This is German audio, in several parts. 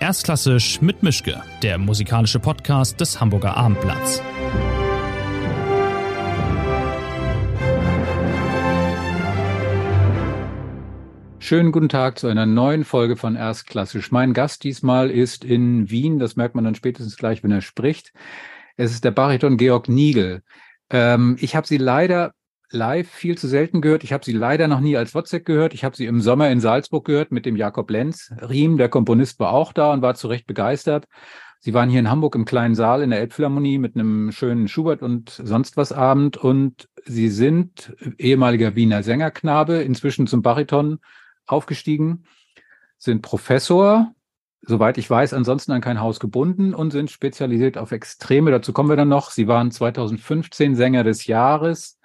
Erstklassisch mit Mischke, der musikalische Podcast des Hamburger Abendblatts. Schönen guten Tag zu einer neuen Folge von Erstklassisch. Mein Gast diesmal ist in Wien, das merkt man dann spätestens gleich, wenn er spricht. Es ist der Bariton Georg Niegel. Ähm, ich habe sie leider live viel zu selten gehört. Ich habe sie leider noch nie als WhatsApp gehört. Ich habe sie im Sommer in Salzburg gehört mit dem Jakob Lenz. Riem, der Komponist, war auch da und war zu Recht begeistert. Sie waren hier in Hamburg im kleinen Saal in der Elbphilharmonie mit einem schönen Schubert und sonst was Abend. Und Sie sind ehemaliger Wiener Sängerknabe, inzwischen zum Bariton aufgestiegen, sind Professor, soweit ich weiß, ansonsten an kein Haus gebunden und sind spezialisiert auf Extreme. Dazu kommen wir dann noch. Sie waren 2015 Sänger des Jahres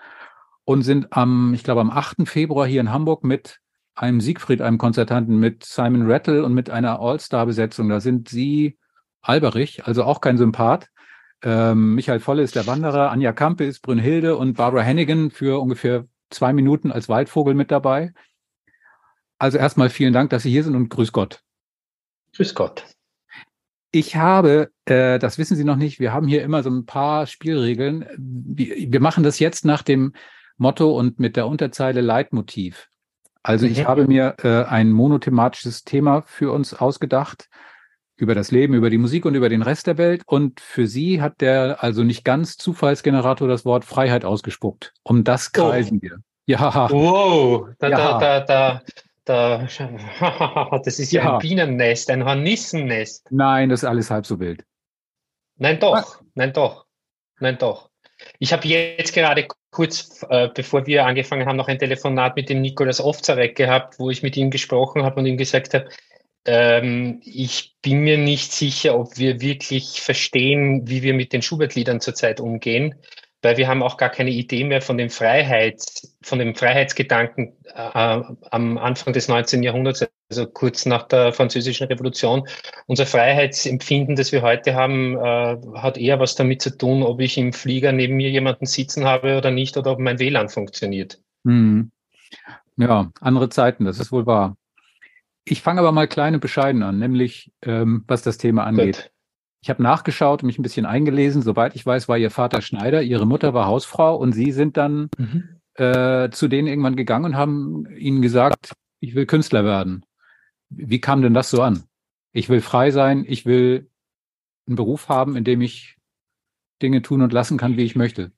und sind am, ich glaube, am 8. Februar hier in Hamburg mit einem Siegfried, einem Konzertanten, mit Simon Rattle und mit einer All-Star-Besetzung. Da sind Sie Alberich, also auch kein Sympath. Ähm, Michael Volle ist der Wanderer, Anja Kampe ist Brünnhilde und Barbara Hennigan für ungefähr zwei Minuten als Waldvogel mit dabei. Also erstmal vielen Dank, dass Sie hier sind und grüß Gott. Grüß Gott. Ich habe, äh, das wissen Sie noch nicht, wir haben hier immer so ein paar Spielregeln. Wir, wir machen das jetzt nach dem Motto und mit der Unterzeile Leitmotiv. Also ich mhm. habe mir äh, ein monothematisches Thema für uns ausgedacht über das Leben, über die Musik und über den Rest der Welt. Und für Sie hat der also nicht ganz Zufallsgenerator das Wort Freiheit ausgespuckt. Um das oh. kreisen oh. wir. Ja. Wow, da, ja. da, da, da, da, das ist ja, ja, ein Bienennest, ein Hornissennest. Nein, das ist alles halb so wild. Nein, doch, Was? nein, doch, nein, doch. Ich habe jetzt gerade kurz, äh, bevor wir angefangen haben, noch ein Telefonat mit dem Nikolaus Ofzarek gehabt, wo ich mit ihm gesprochen habe und ihm gesagt habe, ähm, ich bin mir nicht sicher, ob wir wirklich verstehen, wie wir mit den Schubert-Liedern zurzeit umgehen, weil wir haben auch gar keine Idee mehr von dem Freiheits, von dem Freiheitsgedanken äh, am Anfang des 19. Jahrhunderts, also kurz nach der Französischen Revolution. Unser Freiheitsempfinden, das wir heute haben, äh, hat eher was damit zu tun, ob ich im Flieger neben mir jemanden sitzen habe oder nicht oder ob mein WLAN funktioniert. Hm. Ja, andere Zeiten, das ist wohl wahr. Ich fange aber mal klein und bescheiden an, nämlich ähm, was das Thema angeht. Gut. Ich habe nachgeschaut, mich ein bisschen eingelesen. Soweit ich weiß, war Ihr Vater Schneider, Ihre Mutter war Hausfrau und Sie sind dann mhm. äh, zu denen irgendwann gegangen und haben ihnen gesagt, ich will Künstler werden. Wie kam denn das so an? Ich will frei sein, ich will einen Beruf haben, in dem ich Dinge tun und lassen kann, wie ich möchte.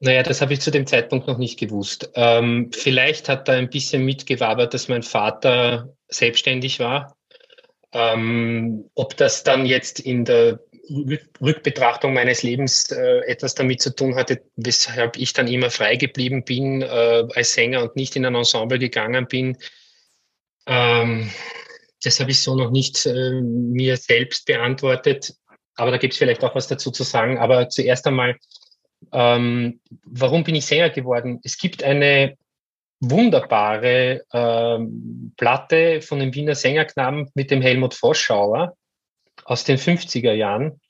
Naja, das habe ich zu dem Zeitpunkt noch nicht gewusst. Ähm, vielleicht hat da ein bisschen mitgewabert, dass mein Vater selbstständig war. Ähm, ob das dann jetzt in der Rückbetrachtung meines Lebens äh, etwas damit zu tun hatte, weshalb ich dann immer frei geblieben bin äh, als Sänger und nicht in ein Ensemble gegangen bin, ähm, das habe ich so noch nicht äh, mir selbst beantwortet. Aber da gibt es vielleicht auch was dazu zu sagen. Aber zuerst einmal, ähm, warum bin ich Sänger geworden? Es gibt eine wunderbare ähm, Platte von dem Wiener Sängerknaben mit dem Helmut Voschauer aus den 50er Jahren.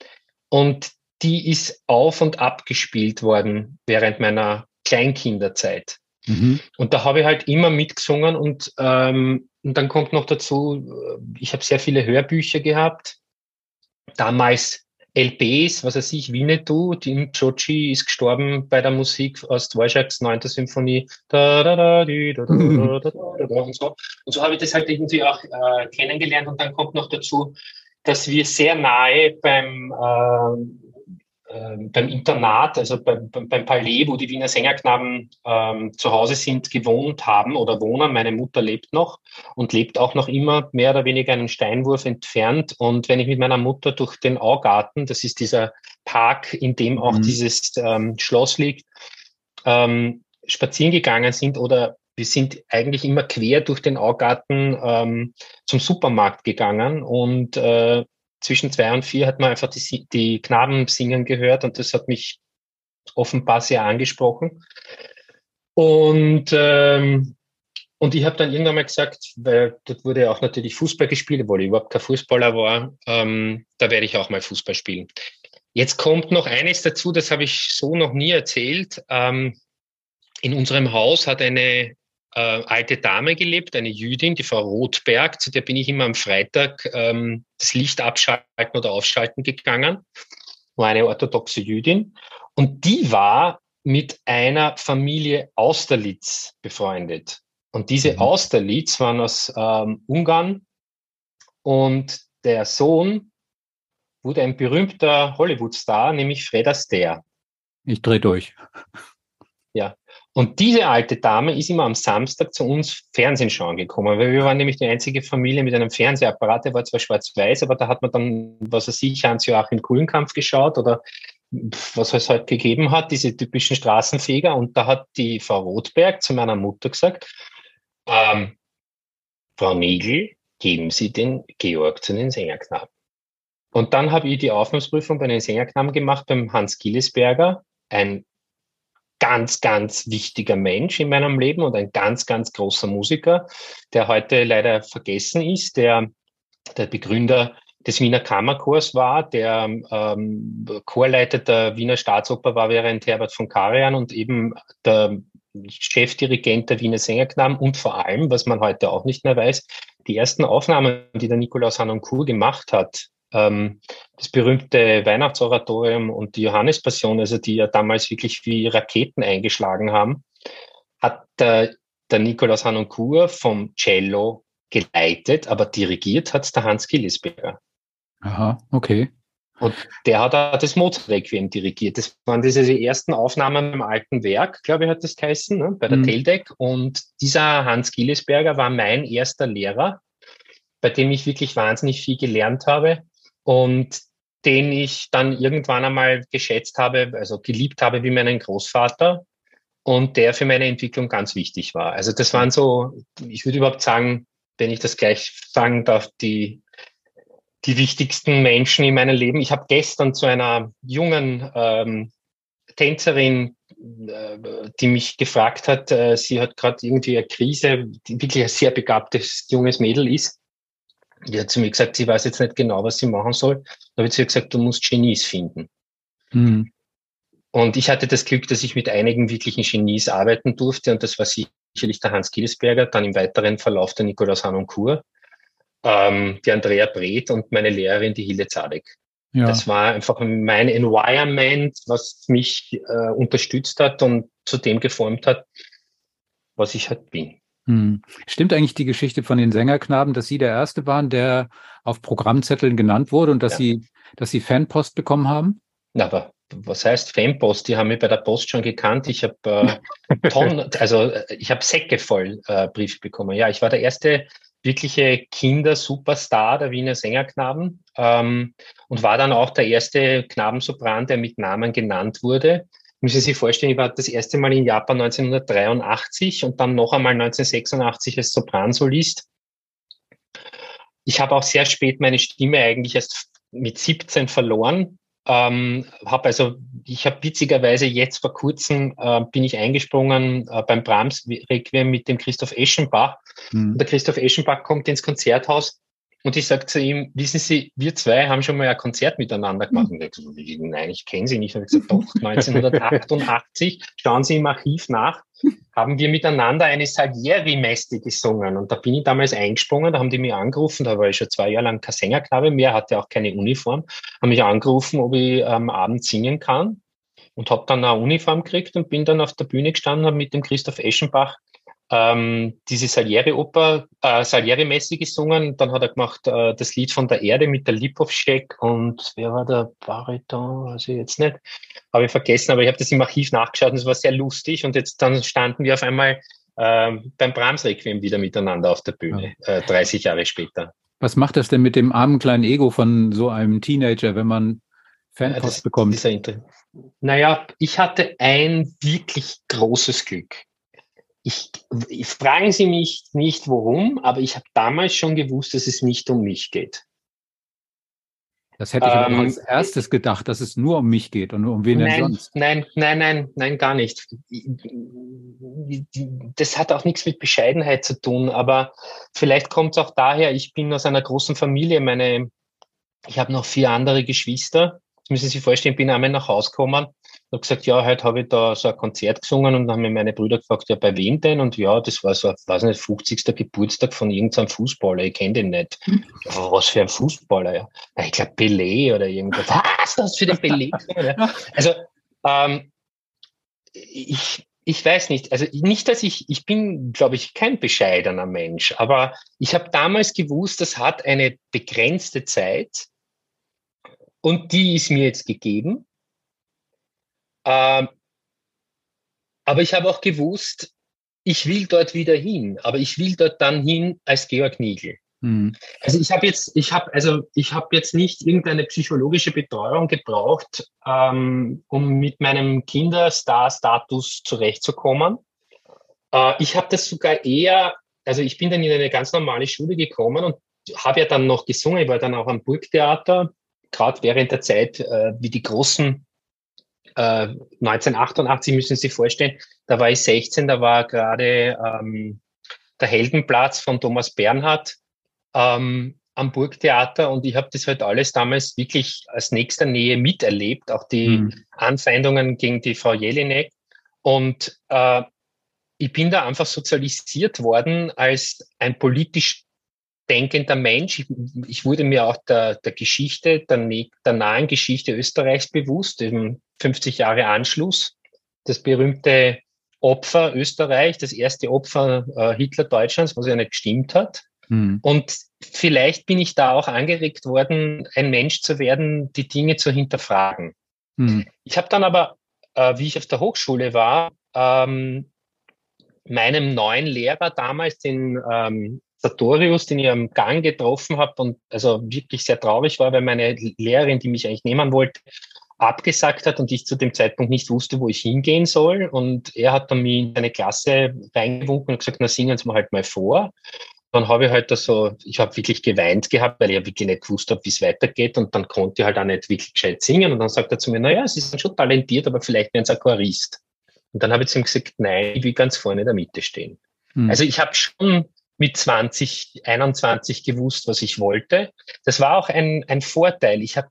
Und die ist auf und ab gespielt worden während meiner Kleinkinderzeit. Mhm. Und da habe ich halt immer mitgesungen und ähm, und dann kommt noch dazu, äh, ich habe sehr viele Hörbücher gehabt. Damals LPs, was weiß ich, Winnetou, Tim Chochi ist gestorben bei der Musik aus Dvorak's 9. Symphonie. und so, und so habe ich das halt irgendwie auch äh, kennengelernt. Und dann kommt noch dazu, dass wir sehr nahe beim äh, beim Internat, also beim, beim Palais, wo die Wiener Sängerknaben ähm, zu Hause sind, gewohnt haben oder wohnen. Meine Mutter lebt noch und lebt auch noch immer mehr oder weniger einen Steinwurf entfernt. Und wenn ich mit meiner Mutter durch den Augarten, das ist dieser Park, in dem auch mhm. dieses ähm, Schloss liegt, ähm, spazieren gegangen sind oder wir sind eigentlich immer quer durch den Augarten ähm, zum Supermarkt gegangen und äh, zwischen zwei und vier hat man einfach die, die Knaben singen gehört und das hat mich offenbar sehr angesprochen. Und, ähm, und ich habe dann irgendwann mal gesagt, weil dort wurde auch natürlich Fußball gespielt, obwohl ich überhaupt kein Fußballer war, ähm, da werde ich auch mal Fußball spielen. Jetzt kommt noch eines dazu, das habe ich so noch nie erzählt. Ähm, in unserem Haus hat eine äh, alte Dame gelebt, eine Jüdin, die Frau Rothberg, zu der bin ich immer am Freitag ähm, das Licht abschalten oder aufschalten gegangen. War eine orthodoxe Jüdin. Und die war mit einer Familie Austerlitz befreundet. Und diese mhm. Austerlitz waren aus ähm, Ungarn und der Sohn wurde ein berühmter Hollywood-Star, nämlich Fred Astaire. Ich drehe durch. Ja. Und diese alte Dame ist immer am Samstag zu uns Fernsehen schauen gekommen, weil wir waren nämlich die einzige Familie mit einem Fernsehapparat, der war zwar schwarz-weiß, aber da hat man dann, was weiß ich, Hans-Joachim Kuhlenkampf geschaut oder was es halt gegeben hat, diese typischen Straßenfeger. Und da hat die Frau Rothberg zu meiner Mutter gesagt, ähm, Frau Nigel, geben Sie den Georg zu den Sängerknaben. Und dann habe ich die Aufnahmsprüfung bei den Sängerknaben gemacht beim Hans Gillesberger, ein ganz, ganz wichtiger Mensch in meinem Leben und ein ganz, ganz großer Musiker, der heute leider vergessen ist, der der Begründer des Wiener Kammerchors war, der ähm, Chorleiter der Wiener Staatsoper war während Herbert von Karajan und eben der Chefdirigent der Wiener Sängerknaben und vor allem, was man heute auch nicht mehr weiß, die ersten Aufnahmen, die der Nikolaus Hanoncourt gemacht hat, das berühmte Weihnachtsoratorium und die Johannespassion, also die ja damals wirklich wie Raketen eingeschlagen haben, hat der, der Nikolaus Hanoncourt vom Cello geleitet, aber dirigiert hat der Hans Gillisberger. Aha, okay. Und der hat auch das Mozart-Requiem dirigiert. Das waren diese ersten Aufnahmen im alten Werk, glaube ich, hat das geheißen, ne, bei der mhm. Teldec. Und dieser Hans Gillesberger war mein erster Lehrer, bei dem ich wirklich wahnsinnig viel gelernt habe und den ich dann irgendwann einmal geschätzt habe, also geliebt habe wie meinen Großvater und der für meine Entwicklung ganz wichtig war. Also das waren so, ich würde überhaupt sagen, wenn ich das gleich sagen darf, die die wichtigsten Menschen in meinem Leben. Ich habe gestern zu einer jungen ähm, Tänzerin, äh, die mich gefragt hat, äh, sie hat gerade irgendwie eine Krise, die wirklich ein sehr begabtes junges Mädel ist. Die hat zu mir gesagt, sie weiß jetzt nicht genau, was sie machen soll. Da hat sie gesagt, du musst Genies finden. Mhm. Und ich hatte das Glück, dass ich mit einigen wirklichen Genies arbeiten durfte. Und das war sicherlich der Hans Kielsberger, dann im weiteren Verlauf der Nikolaus Hanoncourt ähm, die Andrea Breth und meine Lehrerin, die Hille Zadek. Ja. Das war einfach mein Environment, was mich äh, unterstützt hat und zu dem geformt hat, was ich halt bin. Hm. Stimmt eigentlich die Geschichte von den Sängerknaben, dass Sie der Erste waren, der auf Programmzetteln genannt wurde und dass ja. Sie, dass Sie Fanpost bekommen haben? Na, aber was heißt Fanpost? Die haben mich bei der Post schon gekannt. Ich habe äh, Tonnen, also ich habe Säcke voll äh, Briefe bekommen. Ja, ich war der erste wirkliche Kinder-Superstar der Wiener Sängerknaben ähm, und war dann auch der erste Knabensopran, der mit Namen genannt wurde. Müssen Sie sich vorstellen, ich war das erste Mal in Japan 1983 und dann noch einmal 1986 als Sopransolist. Ich habe auch sehr spät meine Stimme eigentlich erst mit 17 verloren. Ähm, habe also, ich habe witzigerweise jetzt vor kurzem äh, bin ich eingesprungen äh, beim Brahms Requiem mit dem Christoph Eschenbach. Mhm. der Christoph Eschenbach kommt ins Konzerthaus und ich sage zu ihm, wissen Sie, wir zwei haben schon mal ein Konzert miteinander gemacht. Und er gesagt, nein, ich kenne Sie nicht. Und ich gesagt, doch, 1988, schauen Sie im Archiv nach, haben wir miteinander eine Salieri-Meste gesungen. Und da bin ich damals eingesprungen, da haben die mich angerufen, da war ich schon zwei Jahre lang kein Sängerknabe mehr, hatte auch keine Uniform, haben mich angerufen, ob ich am ähm, Abend singen kann. Und habe dann eine Uniform gekriegt und bin dann auf der Bühne gestanden, habe mit dem Christoph Eschenbach ähm, diese Salieri-Oper, äh, Salieri-Messe gesungen. Dann hat er gemacht äh, das Lied von der Erde mit der Lipovschek und wer war der Bariton? Also jetzt nicht. Habe ich vergessen, aber ich habe das im Archiv nachgeschaut und es war sehr lustig. Und jetzt dann standen wir auf einmal äh, beim Brahms-Requiem wieder miteinander auf der Bühne, äh, 30 Jahre später. Was macht das denn mit dem armen kleinen Ego von so einem Teenager, wenn man Fanpost ja, bekommt? Naja, ich hatte ein wirklich großes Glück ich, ich fragen Sie mich nicht warum, aber ich habe damals schon gewusst, dass es nicht um mich geht. Das hätte ich ähm, als erstes gedacht, dass es nur um mich geht und nur um wen nein, denn sonst. Nein, nein, nein, nein, gar nicht. Das hat auch nichts mit Bescheidenheit zu tun, aber vielleicht kommt es auch daher, ich bin aus einer großen Familie, meine, ich habe noch vier andere Geschwister. Das müssen Sie sich vorstellen, ich bin einmal nach Hause gekommen habe gesagt, ja, heute habe ich da so ein Konzert gesungen und dann haben mir meine Brüder gefragt, ja, bei wem denn? Und ja, das war so, weiß nicht, 50. Geburtstag von irgendeinem Fußballer, ich kenne den nicht. Ja, was für ein Fußballer, ja. Ich glaube, Pelé oder irgendwas. Was, das für den Pelé? Ja. Also, ähm, ich, ich weiß nicht, also nicht, dass ich, ich bin, glaube ich, kein bescheidener Mensch, aber ich habe damals gewusst, das hat eine begrenzte Zeit und die ist mir jetzt gegeben. Ähm, aber ich habe auch gewusst, ich will dort wieder hin, aber ich will dort dann hin als Georg Niegel. Mhm. Also ich habe jetzt, ich habe also ich habe jetzt nicht irgendeine psychologische Betreuung gebraucht, ähm, um mit meinem Kinderstar-Status zurechtzukommen. Äh, ich habe das sogar eher, also ich bin dann in eine ganz normale Schule gekommen und habe ja dann noch gesungen, ich war dann auch am Burgtheater, gerade während der Zeit, äh, wie die großen 1988 äh, müssen Sie sich vorstellen, da war ich 16, da war gerade ähm, der Heldenplatz von Thomas Bernhard ähm, am Burgtheater und ich habe das halt alles damals wirklich aus nächster Nähe miterlebt, auch die mhm. Anfeindungen gegen die Frau Jelinek. Und äh, ich bin da einfach sozialisiert worden als ein politisch denkender Mensch. Ich, wurde mir auch der, der Geschichte, der, der nahen Geschichte Österreichs bewusst, eben 50 Jahre Anschluss. Das berühmte Opfer Österreich, das erste Opfer äh, Hitler-Deutschlands, was ja nicht gestimmt hat. Mhm. Und vielleicht bin ich da auch angeregt worden, ein Mensch zu werden, die Dinge zu hinterfragen. Mhm. Ich habe dann aber, äh, wie ich auf der Hochschule war, ähm, meinem neuen Lehrer damals, den ähm, Sartorius, den ich am Gang getroffen habe und also wirklich sehr traurig war, weil meine Lehrerin, die mich eigentlich nehmen wollte, abgesagt hat und ich zu dem Zeitpunkt nicht wusste, wo ich hingehen soll. Und er hat dann mich in seine Klasse reingewunken und gesagt, na singen Sie mal halt mal vor. Dann habe ich halt da so, ich habe wirklich geweint gehabt, weil ich ja wirklich nicht gewusst habe, wie es weitergeht. Und dann konnte ich halt auch nicht wirklich gescheit singen. Und dann sagt er zu mir, naja, Sie sind schon talentiert, aber vielleicht werden Sie Aquarist. Und dann habe ich zu ihm gesagt, nein, ich will ganz vorne in der Mitte stehen. Mhm. Also ich habe schon mit 20, 21 gewusst, was ich wollte. Das war auch ein, ein Vorteil. Ich habe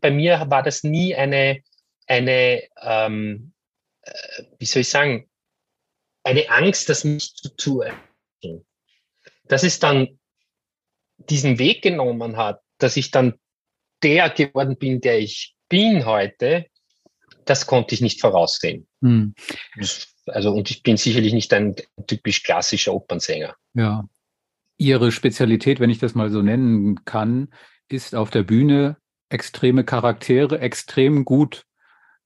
bei mir war das nie eine, eine ähm, äh, wie soll ich sagen, eine Angst, das nicht zu tun. Dass es dann diesen Weg genommen hat, dass ich dann der geworden bin, der ich bin heute, das konnte ich nicht voraussehen. Hm. Also, und ich bin sicherlich nicht ein typisch klassischer Opernsänger. Ja. Ihre Spezialität, wenn ich das mal so nennen kann, ist auf der Bühne extreme Charaktere extrem gut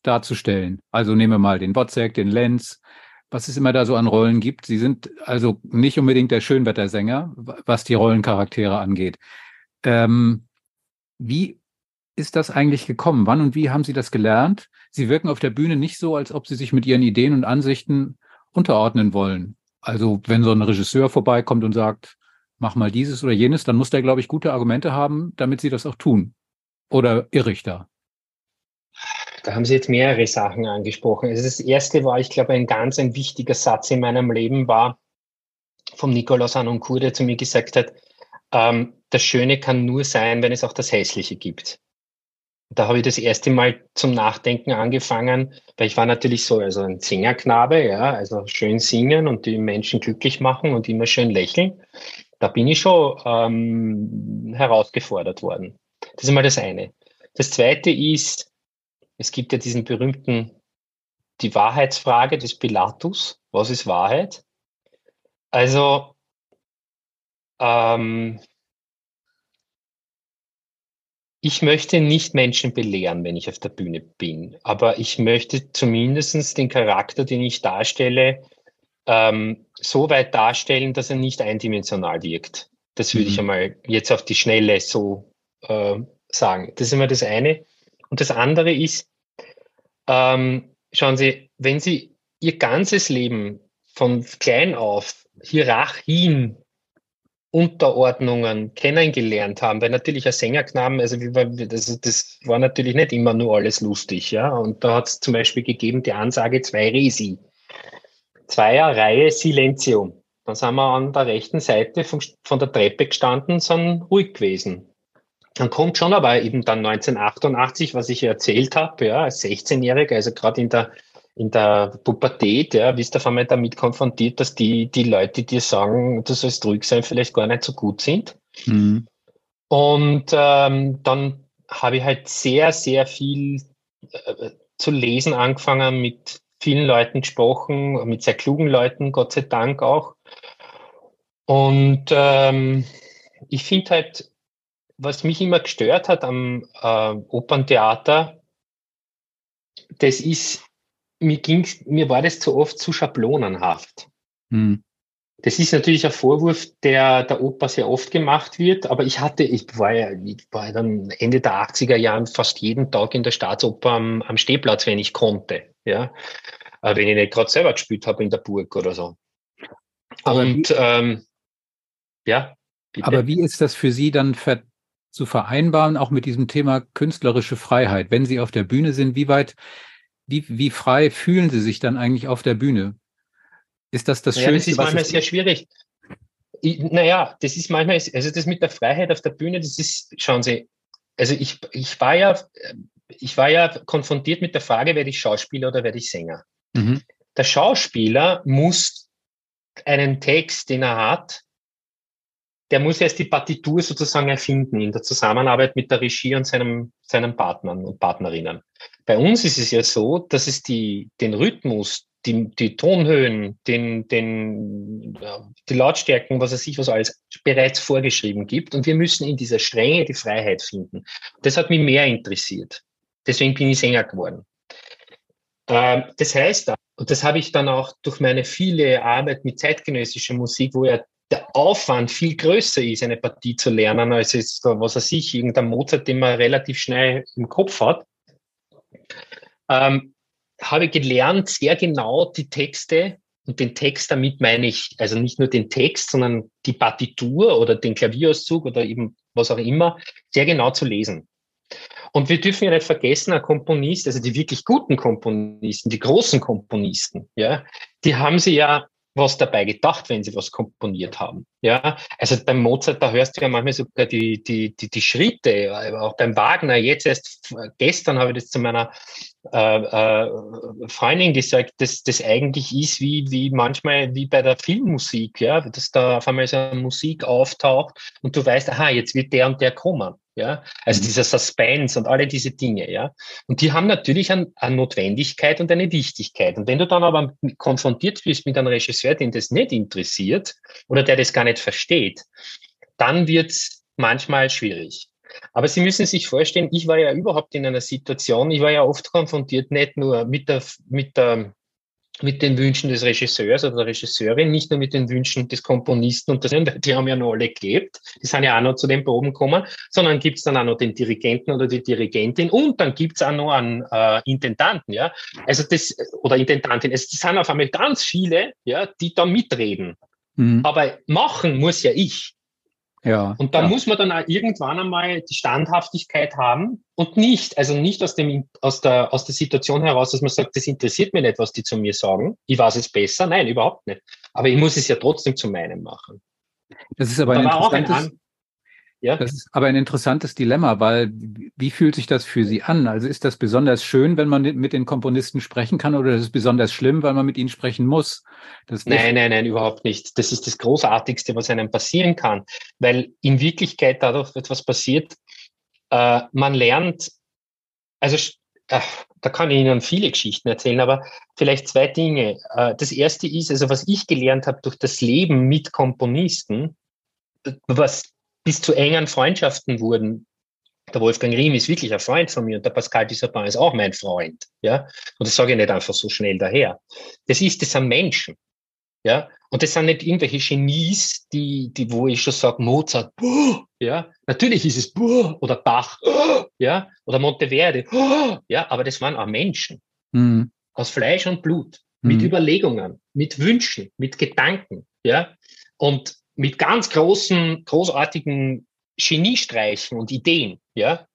darzustellen. Also nehmen wir mal den Botzek, den Lenz, was es immer da so an Rollen gibt. Sie sind also nicht unbedingt der Schönwettersänger, was die Rollencharaktere angeht. Ähm, wie ist das eigentlich gekommen? Wann und wie haben Sie das gelernt? Sie wirken auf der Bühne nicht so, als ob Sie sich mit Ihren Ideen und Ansichten unterordnen wollen. Also wenn so ein Regisseur vorbeikommt und sagt, mach mal dieses oder jenes, dann muss der, glaube ich, gute Argumente haben, damit Sie das auch tun. Oder irre ich da? Da haben Sie jetzt mehrere Sachen angesprochen. Also das erste war, ich glaube, ein ganz ein wichtiger Satz in meinem Leben war vom Nikolaus Anoncourt, der zu mir gesagt hat, ähm, das Schöne kann nur sein, wenn es auch das Hässliche gibt da habe ich das erste Mal zum Nachdenken angefangen, weil ich war natürlich so, also ein Singerknabe, ja, also schön singen und die Menschen glücklich machen und immer schön lächeln. Da bin ich schon ähm, herausgefordert worden. Das ist mal das eine. Das zweite ist, es gibt ja diesen berühmten, die Wahrheitsfrage des Pilatus. Was ist Wahrheit? Also, ähm, ich möchte nicht Menschen belehren, wenn ich auf der Bühne bin, aber ich möchte zumindest den Charakter, den ich darstelle, ähm, so weit darstellen, dass er nicht eindimensional wirkt. Das würde mhm. ich einmal jetzt auf die Schnelle so äh, sagen. Das ist immer das eine. Und das andere ist, ähm, schauen Sie, wenn Sie Ihr ganzes Leben von klein auf Hierarchien Unterordnungen kennengelernt haben, weil natürlich ein Sängerknaben, also das, das war natürlich nicht immer nur alles lustig, ja. Und da hat es zum Beispiel gegeben die Ansage zwei Resi. Zweier Reihe Silenzio. Dann sind wir an der rechten Seite von, von der Treppe gestanden, sind ruhig gewesen. dann kommt schon aber eben dann 1988, was ich erzählt habe, ja, als 16-Jähriger, also gerade in der in der Pubertät, ja, bist du auf einmal damit konfrontiert, dass die, die Leute dir sagen, du sollst ruhig sein, vielleicht gar nicht so gut sind. Mhm. Und ähm, dann habe ich halt sehr, sehr viel äh, zu lesen angefangen, mit vielen Leuten gesprochen, mit sehr klugen Leuten, Gott sei Dank auch. Und ähm, ich finde halt, was mich immer gestört hat am äh, Operntheater, das ist, mir ging's, mir war das zu oft zu schablonenhaft. Hm. Das ist natürlich ein Vorwurf, der der Oper sehr oft gemacht wird, aber ich hatte, ich war ja, ich war ja dann Ende der 80er Jahren fast jeden Tag in der Staatsoper am, am Stehplatz, wenn ich konnte, ja. Äh, wenn ich nicht gerade selber gespielt habe in der Burg oder so. Aber Und wie, ähm, ja. Bitte. Aber wie ist das für Sie dann ver zu vereinbaren, auch mit diesem Thema künstlerische Freiheit? Wenn Sie auf der Bühne sind, wie weit, wie, wie frei fühlen Sie sich dann eigentlich auf der Bühne? Ist das das naja, Schönste? Das ist manchmal sehr schwierig. Ich, naja, das ist manchmal, also das mit der Freiheit auf der Bühne, das ist, schauen Sie, also ich, ich war ja, ich war ja konfrontiert mit der Frage, werde ich Schauspieler oder werde ich Sänger? Mhm. Der Schauspieler muss einen Text, den er hat, der muss erst die Partitur sozusagen erfinden in der Zusammenarbeit mit der Regie und seinem, seinen Partnern und Partnerinnen. Bei uns ist es ja so, dass es die, den Rhythmus, die, die Tonhöhen, den, den, die Lautstärken, was er sich was alles bereits vorgeschrieben gibt. Und wir müssen in dieser Strenge die Freiheit finden. Das hat mich mehr interessiert. Deswegen bin ich Sänger geworden. Ähm, das heißt, und das habe ich dann auch durch meine viele Arbeit mit zeitgenössischer Musik, wo ja der Aufwand viel größer ist, eine Partie zu lernen, als jetzt, was er sich, irgendein Mozart, den man relativ schnell im Kopf hat, ähm, habe gelernt, sehr genau die Texte und den Text damit meine ich, also nicht nur den Text, sondern die Partitur oder den Klavierauszug oder eben was auch immer, sehr genau zu lesen. Und wir dürfen ja nicht vergessen, ein Komponist, also die wirklich guten Komponisten, die großen Komponisten, ja, die haben sie ja was dabei gedacht, wenn sie was komponiert haben. Ja, also beim Mozart, da hörst du ja manchmal sogar die, die, die, die Schritte, auch beim Wagner. Jetzt erst gestern habe ich das zu meiner äh, äh, Freundin gesagt, dass das eigentlich ist wie, wie manchmal wie bei der Filmmusik, ja, dass da auf einmal so eine Musik auftaucht und du weißt, aha, jetzt wird der und der kommen. Ja, also mhm. dieser Suspense und alle diese Dinge, ja. Und die haben natürlich eine, eine Notwendigkeit und eine Wichtigkeit. Und wenn du dann aber konfrontiert bist mit einem Regisseur, den das nicht interessiert oder der das gar nicht versteht, dann wird's manchmal schwierig. Aber Sie müssen sich vorstellen, ich war ja überhaupt in einer Situation, ich war ja oft konfrontiert, nicht nur mit der, mit der mit den Wünschen des Regisseurs oder der Regisseurin, nicht nur mit den Wünschen des Komponisten und das, die haben ja noch alle gelebt, die sind ja auch noch zu den Proben gekommen, sondern gibt's dann auch noch den Dirigenten oder die Dirigentin und dann gibt's auch noch einen äh, Intendanten, ja. Also das, oder Intendantin, es sind auf einmal ganz viele, ja, die da mitreden. Mhm. Aber machen muss ja ich. Ja, und da ja. muss man dann auch irgendwann einmal die Standhaftigkeit haben und nicht, also nicht aus dem, aus der, aus der Situation heraus, dass man sagt, das interessiert mich nicht, was die zu mir sagen. Ich weiß es besser. Nein, überhaupt nicht. Aber ich muss es ja trotzdem zu meinem machen. Das ist aber ein interessantes, ja. Das ist aber ein interessantes Dilemma, weil wie fühlt sich das für Sie an? Also ist das besonders schön, wenn man mit den Komponisten sprechen kann oder ist es besonders schlimm, weil man mit ihnen sprechen muss? nein, nein, nein, überhaupt nicht. Das ist das Großartigste, was einem passieren kann, weil in Wirklichkeit dadurch etwas passiert. Äh, man lernt, also äh, da kann ich Ihnen viele Geschichten erzählen, aber vielleicht zwei Dinge. Äh, das erste ist, also was ich gelernt habe durch das Leben mit Komponisten, was bis zu engen Freundschaften wurden. Der Wolfgang Riem ist wirklich ein Freund von mir und der Pascal Dissapin ist auch mein Freund. Ja? Und das sage ich nicht einfach so schnell daher. Das ist, das sind Menschen. Ja, und das sind nicht irgendwelche Genies, die, die, wo ich schon sage, Mozart, boah, ja, natürlich ist es boah, oder Bach, ja, oder Monteverde, ja, aber das waren auch Menschen. Mhm. Aus Fleisch und Blut, mit mhm. Überlegungen, mit Wünschen, mit Gedanken, ja. Und mit ganz großen, großartigen Geniestreichen und Ideen, ja.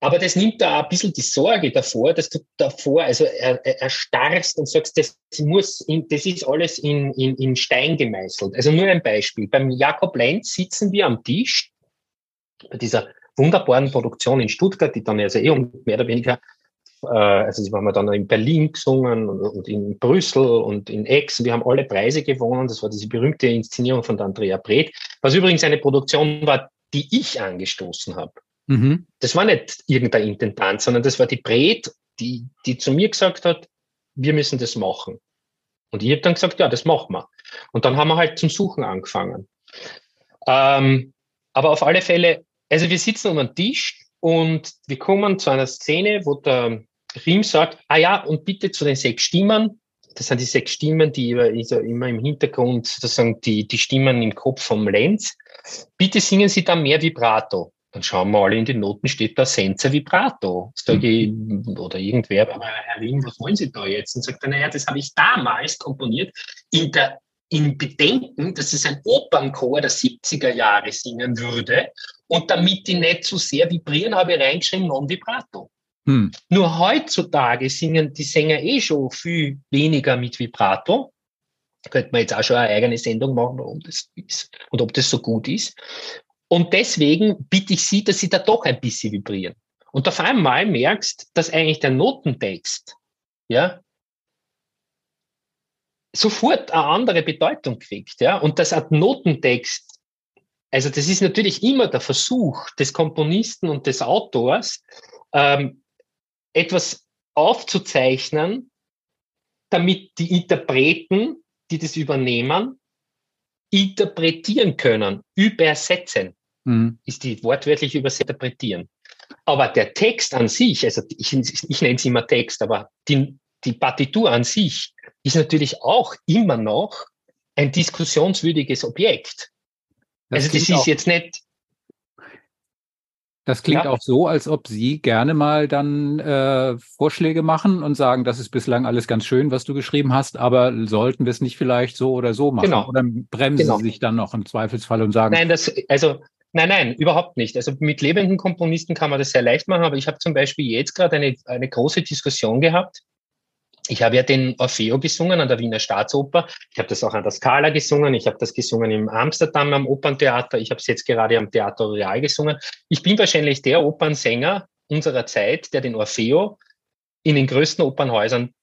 Aber das nimmt da ein bisschen die Sorge davor, dass du davor, also er, erstarrst und sagst, das muss, in, das ist alles in, in, in Stein gemeißelt. Also nur ein Beispiel. Beim Jakob Lenz sitzen wir am Tisch, bei dieser wunderbaren Produktion in Stuttgart, die dann also eh mehr oder weniger äh, also sie haben dann in Berlin gesungen und, und, in Brüssel und in Aix. Wir haben alle Preise gewonnen. Das war diese berühmte Inszenierung von Andrea Breth, was übrigens eine Produktion war, die ich angestoßen habe. Mhm. Das war nicht irgendein Intendant, sondern das war die Breth, die, die zu mir gesagt hat, wir müssen das machen. Und ich habe dann gesagt, ja, das machen wir. Und dann haben wir halt zum Suchen angefangen. Ähm, aber auf alle Fälle, also wir sitzen um einen Tisch und wir kommen zu einer Szene, wo der Riem sagt, ah ja, und bitte zu den sechs Stimmen. Das sind die sechs Stimmen, die immer im Hintergrund sozusagen die, die Stimmen im Kopf vom Lenz. Bitte singen Sie da mehr Vibrato. Dann schauen wir alle in die Noten, steht da Senza Vibrato. Ich, oder irgendwer, aber Herr Riem, was wollen Sie da jetzt? Und sagt er, naja, das habe ich damals komponiert in der in Bedenken, dass es ein Opernchor der 70er Jahre singen würde. Und damit die nicht zu so sehr vibrieren, habe ich reingeschrieben non vibrato. Hm. Nur heutzutage singen die Sänger eh schon viel weniger mit Vibrato. Könnte man jetzt auch schon eine eigene Sendung machen, warum das ist und ob das so gut ist. Und deswegen bitte ich Sie, dass Sie da doch ein bisschen vibrieren. Und auf einmal merkst, dass eigentlich der Notentext, ja, sofort eine andere Bedeutung kriegt, ja. Und das ein Notentext, also das ist natürlich immer der Versuch des Komponisten und des Autors, ähm, etwas aufzuzeichnen, damit die Interpreten, die das übernehmen, interpretieren können, übersetzen, mhm. ist die wortwörtliche Übersetzung interpretieren. Aber der Text an sich, also ich, ich nenne es immer Text, aber die, die Partitur an sich ist natürlich auch immer noch ein diskussionswürdiges Objekt. Das also das ist jetzt nicht, das klingt ja. auch so, als ob Sie gerne mal dann äh, Vorschläge machen und sagen, das ist bislang alles ganz schön, was du geschrieben hast, aber sollten wir es nicht vielleicht so oder so machen? Genau. Oder bremsen genau. Sie sich dann noch im Zweifelsfall und sagen? Nein, das, also Nein, nein, überhaupt nicht. Also mit lebenden Komponisten kann man das sehr leicht machen, aber ich habe zum Beispiel jetzt gerade eine, eine große Diskussion gehabt ich habe ja den Orfeo gesungen an der Wiener Staatsoper. Ich habe das auch an der Scala gesungen. Ich habe das gesungen im Amsterdam am Operntheater. Ich habe es jetzt gerade am Theater Real gesungen. Ich bin wahrscheinlich der Opernsänger unserer Zeit, der den Orfeo in den größten Opernhäusern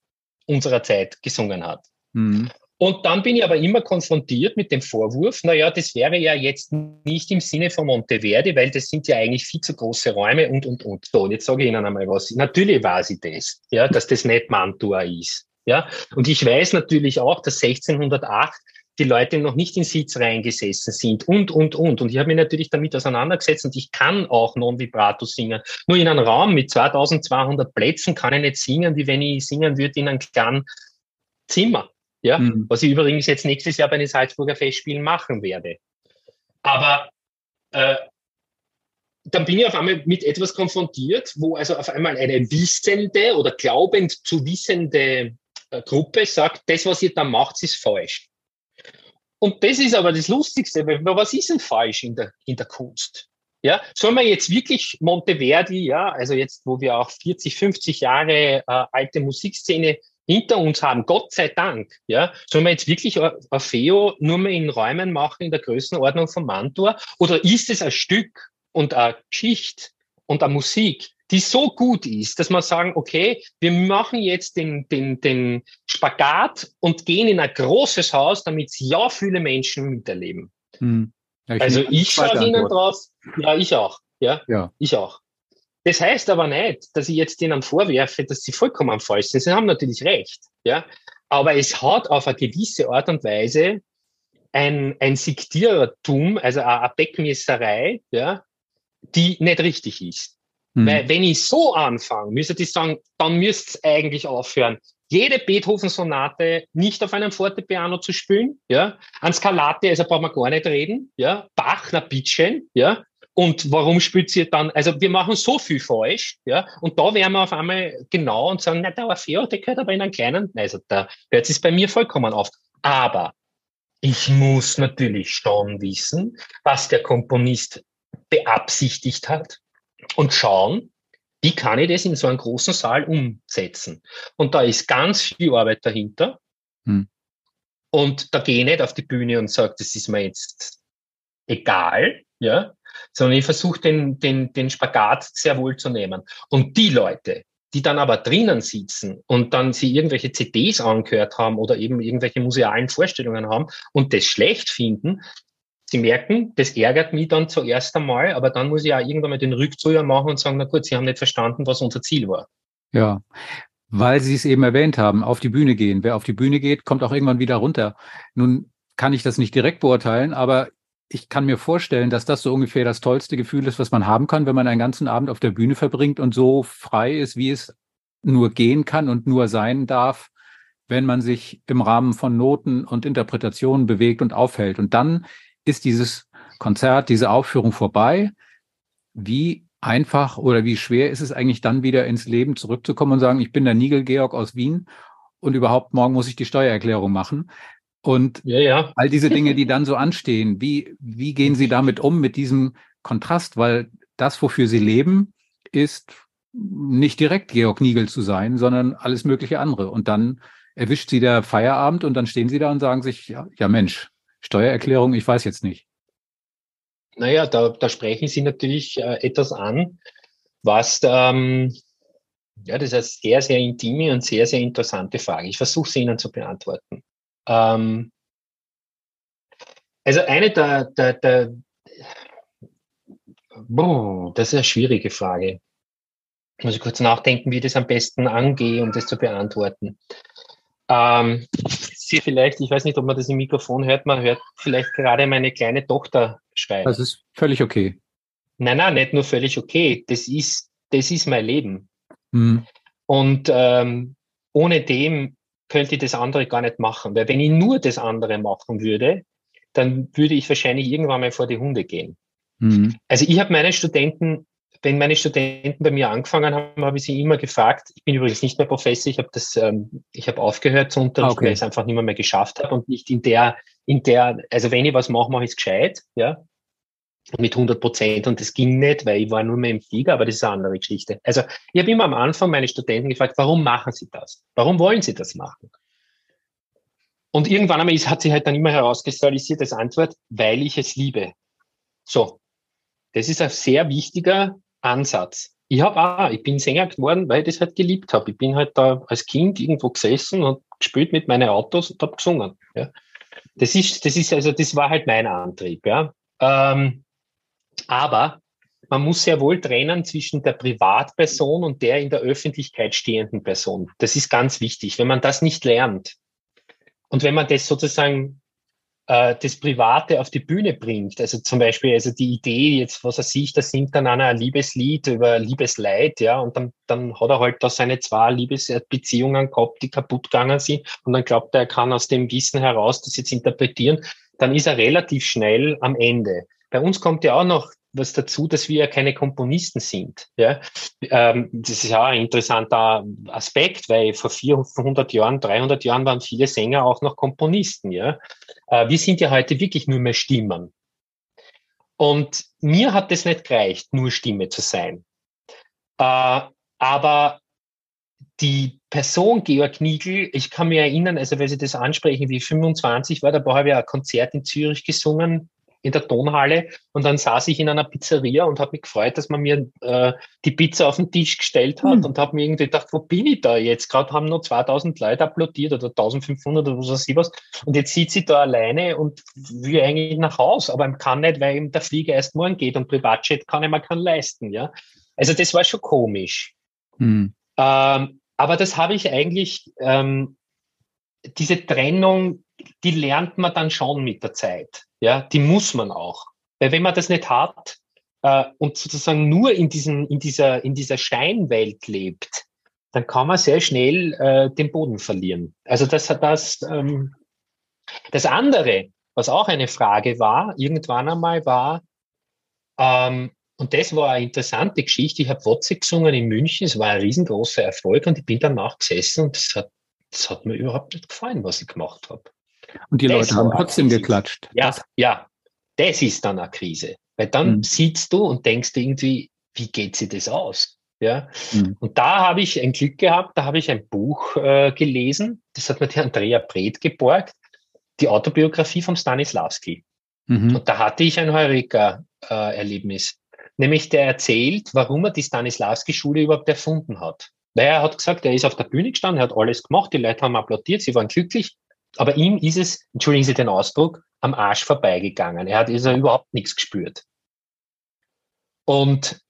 unserer Zeit gesungen hat. Mhm. Und dann bin ich aber immer konfrontiert mit dem Vorwurf, na ja, das wäre ja jetzt nicht im Sinne von Monteverdi, weil das sind ja eigentlich viel zu große Räume und, und, und. So, und jetzt sage ich Ihnen einmal was. Natürlich weiß ich das, ja, dass das nicht Mantua ist. Ja, und ich weiß natürlich auch, dass 1608 die Leute noch nicht in Sitz reingesessen sind und, und, und. Und ich habe mich natürlich damit auseinandergesetzt und ich kann auch Non-Vibrato singen. Nur in einem Raum mit 2200 Plätzen kann ich nicht singen, wie wenn ich singen würde in einem kleinen Zimmer. Ja, mhm. was ich übrigens jetzt nächstes Jahr bei den Salzburger Festspielen machen werde. Aber äh, dann bin ich auf einmal mit etwas konfrontiert, wo also auf einmal eine wissende oder glaubend zu wissende äh, Gruppe sagt, das, was ihr da macht, ist falsch. Und das ist aber das Lustigste, weil was ist denn falsch in der, in der Kunst? Ja, soll man jetzt wirklich Monteverdi, ja, also jetzt, wo wir auch 40, 50 Jahre äh, alte Musikszene hinter uns haben, Gott sei Dank, ja, sollen wir jetzt wirklich Orfeo nur mehr in Räumen machen in der Größenordnung von Mantua? Oder ist es ein Stück und eine Geschichte und eine Musik, die so gut ist, dass man sagen, okay, wir machen jetzt den, den, den Spagat und gehen in ein großes Haus, damit ja viele Menschen miterleben. Hm. Ja, ich also ich schaue Ihnen drauf, ja, ich auch, ja, ja. ich auch. Das heißt aber nicht, dass ich jetzt denen vorwerfe, dass sie vollkommen falsch sind. Sie haben natürlich recht, ja. Aber es hat auf eine gewisse Art und Weise ein, ein Siktierertum, also eine Beckmesserei, ja, die nicht richtig ist. Mhm. Weil wenn ich so anfange, müsste ich sagen, dann müsste es eigentlich aufhören, jede Beethoven-Sonate nicht auf einem Fortepiano zu spielen, ja. An Skalate, also braucht man gar nicht reden, ja. Bach, na bitteschön, ja. Und warum spielt sie dann? Also wir machen so viel falsch, ja. Und da wären wir auf einmal genau und sagen, na, der Orfeo, der gehört aber in einen kleinen, also da hört es bei mir vollkommen auf. Aber ich muss natürlich schon wissen, was der Komponist beabsichtigt hat und schauen, wie kann ich das in so einem großen Saal umsetzen? Und da ist ganz viel Arbeit dahinter. Hm. Und da gehe ich nicht auf die Bühne und sage, das ist mir jetzt egal, ja, sondern ich versuche den, den, den Spagat sehr wohl zu nehmen. Und die Leute, die dann aber drinnen sitzen und dann sie irgendwelche CDs angehört haben oder eben irgendwelche musealen Vorstellungen haben und das schlecht finden, sie merken, das ärgert mich dann zuerst einmal, aber dann muss ich auch irgendwann mal den Rückzieher machen und sagen, na gut, Sie haben nicht verstanden, was unser Ziel war. Ja, weil Sie es eben erwähnt haben, auf die Bühne gehen. Wer auf die Bühne geht, kommt auch irgendwann wieder runter. Nun kann ich das nicht direkt beurteilen, aber ich kann mir vorstellen, dass das so ungefähr das tollste Gefühl ist, was man haben kann, wenn man einen ganzen Abend auf der Bühne verbringt und so frei ist, wie es nur gehen kann und nur sein darf, wenn man sich im Rahmen von Noten und Interpretationen bewegt und aufhält. Und dann ist dieses Konzert, diese Aufführung vorbei. Wie einfach oder wie schwer ist es eigentlich dann wieder ins Leben zurückzukommen und sagen, ich bin der Nigel Georg aus Wien und überhaupt morgen muss ich die Steuererklärung machen. Und ja, ja. all diese Dinge, die dann so anstehen, wie, wie gehen Sie damit um, mit diesem Kontrast? Weil das, wofür Sie leben, ist nicht direkt Georg Nigel zu sein, sondern alles mögliche andere. Und dann erwischt Sie der Feierabend und dann stehen Sie da und sagen sich, ja, ja Mensch, Steuererklärung, ich weiß jetzt nicht. Naja, da, da sprechen Sie natürlich äh, etwas an, was, ähm, ja, das ist eine sehr, sehr intime und sehr, sehr interessante Frage. Ich versuche sie Ihnen zu beantworten. Ähm, also eine der, der, der boah, das ist eine schwierige Frage. Ich muss kurz nachdenken, wie ich das am besten angehe, um das zu beantworten. Ähm, Sie vielleicht, ich weiß nicht, ob man das im Mikrofon hört, man hört vielleicht gerade meine kleine Tochter schreien. Das ist völlig okay. Nein, nein, nicht nur völlig okay. Das ist, das ist mein Leben. Mhm. Und ähm, ohne dem könnte ich das andere gar nicht machen. Weil wenn ich nur das andere machen würde, dann würde ich wahrscheinlich irgendwann mal vor die Hunde gehen. Mhm. Also ich habe meine Studenten, wenn meine Studenten bei mir angefangen haben, habe ich sie immer gefragt, ich bin übrigens nicht mehr Professor, ich habe das, ähm, ich habe aufgehört zu unterrichten, okay. weil ich es einfach nicht mehr, mehr geschafft habe und nicht in der, in der, also wenn ich was mache, mache ich es gescheit, ja, mit 100 Prozent und das ging nicht, weil ich war nur mehr im Flieger, aber das ist eine andere Geschichte. Also ich habe immer am Anfang meine Studenten gefragt, warum machen sie das? Warum wollen sie das machen? Und irgendwann einmal hat sich halt dann immer herauskristallisiert als Antwort, weil ich es liebe. So, das ist ein sehr wichtiger Ansatz. Ich habe auch, ich bin Sänger geworden, weil ich das halt geliebt habe. Ich bin halt da als Kind irgendwo gesessen und gespielt mit meinen Autos und habe gesungen. Ja. Das ist, das ist also, das war halt mein Antrieb. Ja. Ähm, aber man muss sehr wohl trennen zwischen der Privatperson und der in der Öffentlichkeit stehenden Person. Das ist ganz wichtig. Wenn man das nicht lernt und wenn man das sozusagen äh, das Private auf die Bühne bringt, also zum Beispiel, also die Idee jetzt, was er sieht, da singt dann einer ein Liebeslied über Liebesleid, ja, und dann, dann hat er halt da seine zwei Liebesbeziehungen gehabt, die kaputt gegangen sind, und dann glaubt er, er kann aus dem Wissen heraus das jetzt interpretieren, dann ist er relativ schnell am Ende. Bei uns kommt ja auch noch was dazu, dass wir ja keine Komponisten sind. Ja? Ähm, das ist ja ein interessanter Aspekt, weil vor 400 Jahren, 300 Jahren waren viele Sänger auch noch Komponisten. Ja? Äh, wir sind ja heute wirklich nur mehr Stimmen. Und mir hat es nicht gereicht, nur Stimme zu sein. Äh, aber die Person Georg Niegel, ich kann mich erinnern, also wenn Sie das ansprechen, wie ich 25 war, da habe ich ein Konzert in Zürich gesungen in der Tonhalle und dann saß ich in einer Pizzeria und habe mich gefreut, dass man mir äh, die Pizza auf den Tisch gestellt hat mhm. und habe mir irgendwie gedacht, wo bin ich da jetzt? Gerade haben nur 2000 Leute applaudiert oder 1500 oder was weiß ich was und jetzt sitzt sie da alleine und will eigentlich nach Haus, aber kann nicht, weil eben der Flieger erst morgen geht und Privatjet kann ich mir keinen leisten, ja. Also das war schon komisch. Mhm. Ähm, aber das habe ich eigentlich, ähm, diese Trennung, die lernt man dann schon mit der Zeit. Ja, die muss man auch. Weil wenn man das nicht hat äh, und sozusagen nur in, diesen, in, dieser, in dieser Scheinwelt lebt, dann kann man sehr schnell äh, den Boden verlieren. Also das hat das, ähm, das andere, was auch eine Frage war, irgendwann einmal war, ähm, und das war eine interessante Geschichte. Ich habe Wotze gesungen in München. Es war ein riesengroßer Erfolg und ich bin danach gesessen und das hat, das hat mir überhaupt nicht gefallen, was ich gemacht habe. Und die das Leute haben trotzdem geklatscht. Ja, das. ja, das ist dann eine Krise. Weil dann mhm. sitzt du und denkst irgendwie, wie geht sie das aus? Ja, mhm. und da habe ich ein Glück gehabt, da habe ich ein Buch äh, gelesen, das hat mir die Andrea Breth geborgt, die Autobiografie von Stanislavski. Mhm. Und da hatte ich ein Heureka-Erlebnis. Nämlich der erzählt, warum er die Stanislavski-Schule überhaupt erfunden hat. Weil er hat gesagt, er ist auf der Bühne gestanden, er hat alles gemacht, die Leute haben applaudiert, sie waren glücklich. Aber ihm ist es, entschuldigen Sie den Ausdruck, am Arsch vorbeigegangen. Er hat also überhaupt nichts gespürt. Und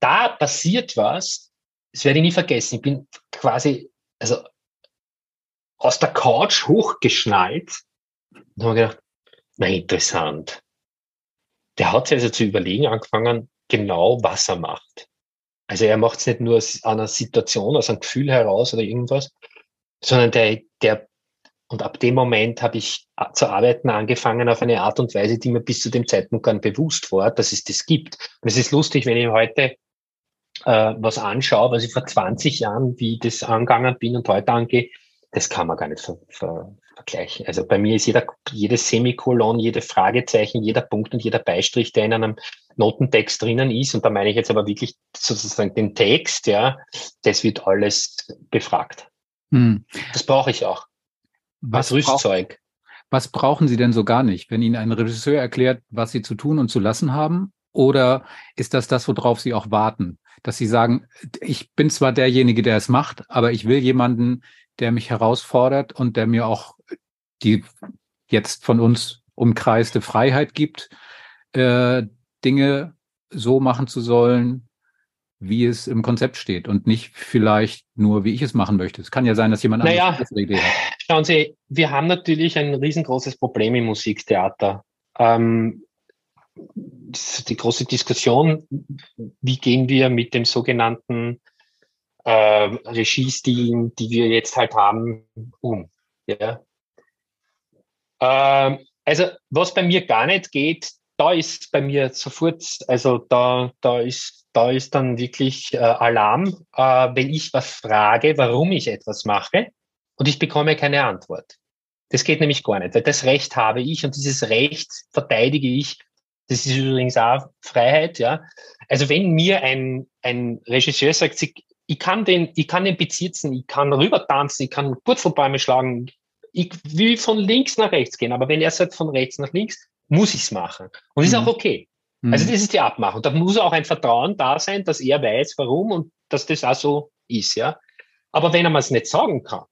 da passiert was, das werde ich nie vergessen. Ich bin quasi, also aus der Couch hochgeschnallt und habe gedacht, na interessant. Der hat sich also zu überlegen angefangen, genau was er macht. Also er macht es nicht nur aus einer Situation, aus einem Gefühl heraus oder irgendwas, sondern der, der und ab dem Moment habe ich zu arbeiten angefangen auf eine Art und Weise, die mir bis zu dem Zeitpunkt gar nicht bewusst war, dass es das gibt. Und es ist lustig, wenn ich heute äh, was anschaue, was ich vor 20 Jahren, wie ich das angegangen bin und heute angehe, das kann man gar nicht ver ver vergleichen. Also bei mir ist jeder, jedes Semikolon, jede Fragezeichen, jeder Punkt und jeder Beistrich, der in einem Notentext drinnen ist, und da meine ich jetzt aber wirklich sozusagen den Text, ja, das wird alles befragt. Hm. Das brauche ich auch. Was Rüstzeug. Was brauchen Sie denn so gar nicht, wenn Ihnen ein Regisseur erklärt, was Sie zu tun und zu lassen haben? Oder ist das das, worauf Sie auch warten? Dass Sie sagen, ich bin zwar derjenige, der es macht, aber ich will jemanden, der mich herausfordert und der mir auch die jetzt von uns umkreiste Freiheit gibt, äh, Dinge so machen zu sollen, wie es im Konzept steht und nicht vielleicht nur, wie ich es machen möchte. Es kann ja sein, dass jemand naja, anderes eine Idee hat. Schauen Sie, wir haben natürlich ein riesengroßes Problem im Musiktheater. Ähm, die große Diskussion, wie gehen wir mit dem sogenannten äh, Regiestil, die wir jetzt halt haben, um. Ja? Ähm, also was bei mir gar nicht geht, da ist bei mir sofort, also da, da ist, da ist dann wirklich äh, Alarm, äh, wenn ich was frage, warum ich etwas mache und ich bekomme keine Antwort. Das geht nämlich gar nicht, weil das Recht habe ich und dieses Recht verteidige ich. Das ist übrigens auch Freiheit, ja. Also wenn mir ein, ein Regisseur sagt, ich kann den, ich kann den bezitzen, ich kann rüber tanzen, ich kann Purzelbäume schlagen, ich will von links nach rechts gehen, aber wenn er sagt von rechts nach links, muss ich es machen. Und ist mhm. auch okay. Mhm. Also das ist die Abmachung. Da muss auch ein Vertrauen da sein, dass er weiß, warum und dass das auch so ist, ja. Aber wenn er mir es nicht sagen kann,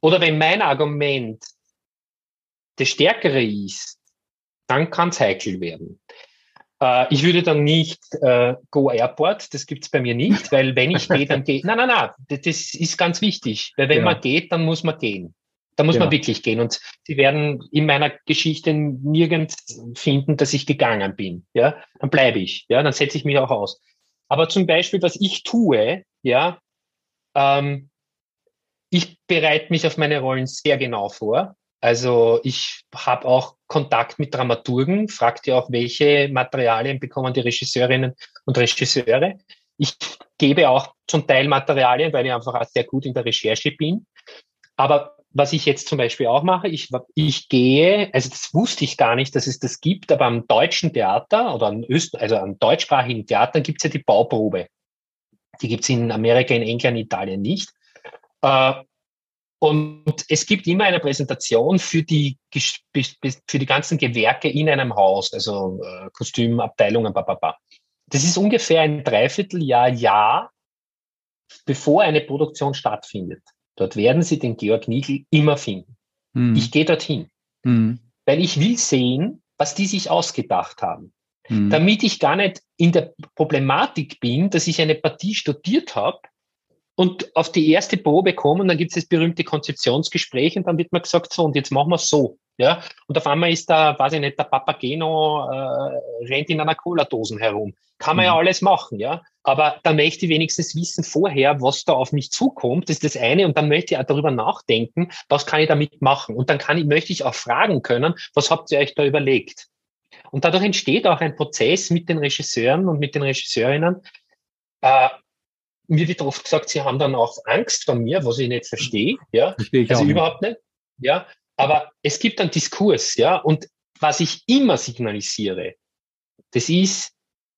oder wenn mein Argument das stärkere ist, dann kann es heikel werden. Äh, ich würde dann nicht äh, Go Airport, das gibt's bei mir nicht, weil wenn ich gehe, dann gehe Nein, nein, nein, das ist ganz wichtig, weil wenn ja. man geht, dann muss man gehen. Da muss genau. man wirklich gehen. Und Sie werden in meiner Geschichte nirgends finden, dass ich gegangen bin. Ja, dann bleibe ich. Ja, dann setze ich mich auch aus. Aber zum Beispiel, was ich tue, ja, ähm, ich bereite mich auf meine Rollen sehr genau vor. Also ich habe auch Kontakt mit Dramaturgen, fragt ja auch, welche Materialien bekommen die Regisseurinnen und Regisseure. Ich gebe auch zum Teil Materialien, weil ich einfach auch sehr gut in der Recherche bin. Aber was ich jetzt zum Beispiel auch mache, ich, ich gehe, also das wusste ich gar nicht, dass es das gibt, aber am deutschen Theater oder an Öst, also am deutschsprachigen Theater gibt es ja die Bauprobe. Die gibt es in Amerika, in England, in Italien nicht. Äh, und es gibt immer eine Präsentation für die, für die ganzen Gewerke in einem Haus, also äh, Kostümabteilungen, bababa. Das ist ungefähr ein Dreivierteljahr, Jahr, bevor eine Produktion stattfindet. Dort werden Sie den Georg Nigel immer finden. Mhm. Ich gehe dorthin, mhm. weil ich will sehen, was die sich ausgedacht haben. Mhm. Damit ich gar nicht in der Problematik bin, dass ich eine Partie studiert habe und auf die erste Probe komme und dann gibt es das berühmte Konzeptionsgespräch und dann wird mir gesagt, so und jetzt machen wir so. Ja, und auf einmal ist da, weiß ich nicht, der Papageno äh, rennt in einer Cola-Dosen herum. Kann man mhm. ja alles machen, ja. Aber dann möchte ich wenigstens wissen vorher, was da auf mich zukommt. Das ist das eine. Und dann möchte ich auch darüber nachdenken, was kann ich damit machen. Und dann kann ich, möchte ich auch fragen können, was habt ihr euch da überlegt? Und dadurch entsteht auch ein Prozess mit den Regisseuren und mit den Regisseurinnen. Äh, mir wird oft gesagt, sie haben dann auch Angst vor mir, was ich nicht verstehe. Ja, verstehe ich also überhaupt nicht. Ja, aber es gibt einen Diskurs, ja, und was ich immer signalisiere, das ist,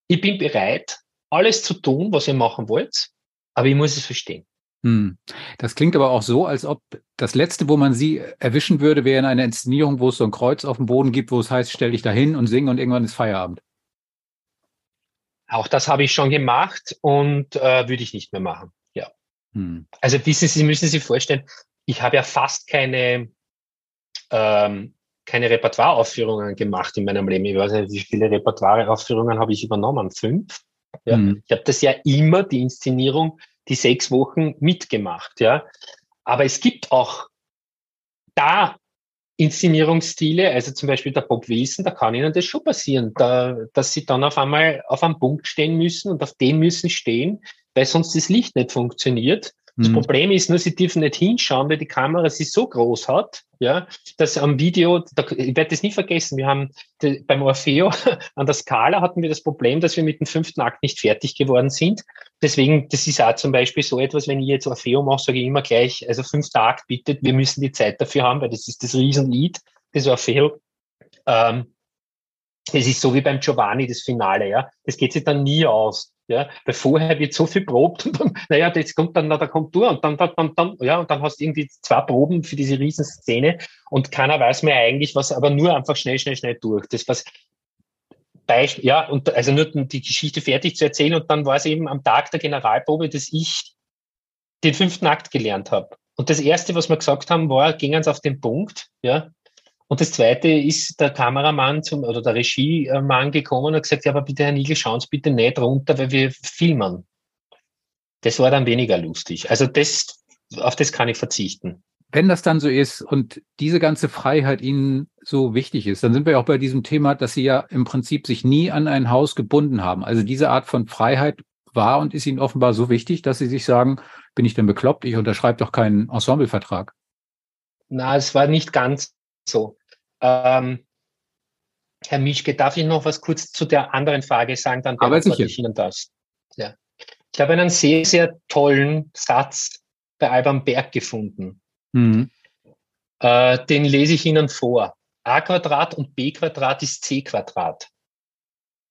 ich bin bereit, alles zu tun, was ihr machen wollt, aber ich muss es verstehen. Hm. Das klingt aber auch so, als ob das Letzte, wo man sie erwischen würde, wäre in einer Inszenierung, wo es so ein Kreuz auf dem Boden gibt, wo es heißt, stell dich dahin und sing und irgendwann ist Feierabend. Auch das habe ich schon gemacht und äh, würde ich nicht mehr machen. Ja. Hm. Also wissen Sie, müssen sich vorstellen, ich habe ja fast keine, ähm, keine Repertoireaufführungen gemacht in meinem Leben. Ich weiß nicht, wie viele Repertoireaufführungen habe ich übernommen? Fünf? Ja. Hm. Ich habe das ja immer, die Inszenierung, die sechs Wochen mitgemacht. Ja. Aber es gibt auch da Inszenierungsstile, also zum Beispiel der Bob Wilson, da kann Ihnen das schon passieren, da, dass Sie dann auf einmal auf einem Punkt stehen müssen und auf dem müssen stehen, weil sonst das Licht nicht funktioniert. Das mhm. Problem ist nur, sie dürfen nicht hinschauen, weil die Kamera sie so groß hat, ja, dass am Video, da, ich werde das nie vergessen, wir haben die, beim Orfeo an der Skala hatten wir das Problem, dass wir mit dem fünften Akt nicht fertig geworden sind. Deswegen, das ist auch zum Beispiel so etwas, wenn ich jetzt Orfeo mache, sage ich immer gleich, also fünfter Akt bitte, wir müssen die Zeit dafür haben, weil das ist das Riesenlied, das Orfeo. Ähm, es ist so wie beim Giovanni, das Finale, ja. Das geht sich dann nie aus. Ja, weil vorher wird so viel probt und dann, naja, jetzt kommt dann der Kontur und dann, dann, dann, dann, ja, und dann hast du irgendwie zwei Proben für diese Riesenszene und keiner weiß mehr eigentlich was, aber nur einfach schnell, schnell, schnell durch. Das was, Beispiel, ja, und also nur die Geschichte fertig zu erzählen und dann war es eben am Tag der Generalprobe, dass ich den fünften Akt gelernt habe. Und das erste, was wir gesagt haben, war, gehen uns auf den Punkt, ja, und das Zweite ist der Kameramann zum, oder der Regiemann gekommen und gesagt, ja, aber bitte, Herr Nigel, schauen Sie bitte nicht runter, weil wir filmen. Das war dann weniger lustig. Also das, auf das kann ich verzichten. Wenn das dann so ist und diese ganze Freiheit Ihnen so wichtig ist, dann sind wir auch bei diesem Thema, dass Sie ja im Prinzip sich nie an ein Haus gebunden haben. Also diese Art von Freiheit war und ist Ihnen offenbar so wichtig, dass Sie sich sagen, bin ich denn bekloppt? Ich unterschreibe doch keinen Ensemblevertrag. Na, es war nicht ganz so. Ähm, Herr Mischke, darf ich noch was kurz zu der anderen Frage sagen? Dann beantworte ich Ihnen das. Ja. Ich habe einen sehr, sehr tollen Satz bei Alban Berg gefunden. Mhm. Äh, den lese ich Ihnen vor. a Quadrat und b Quadrat ist c Quadrat.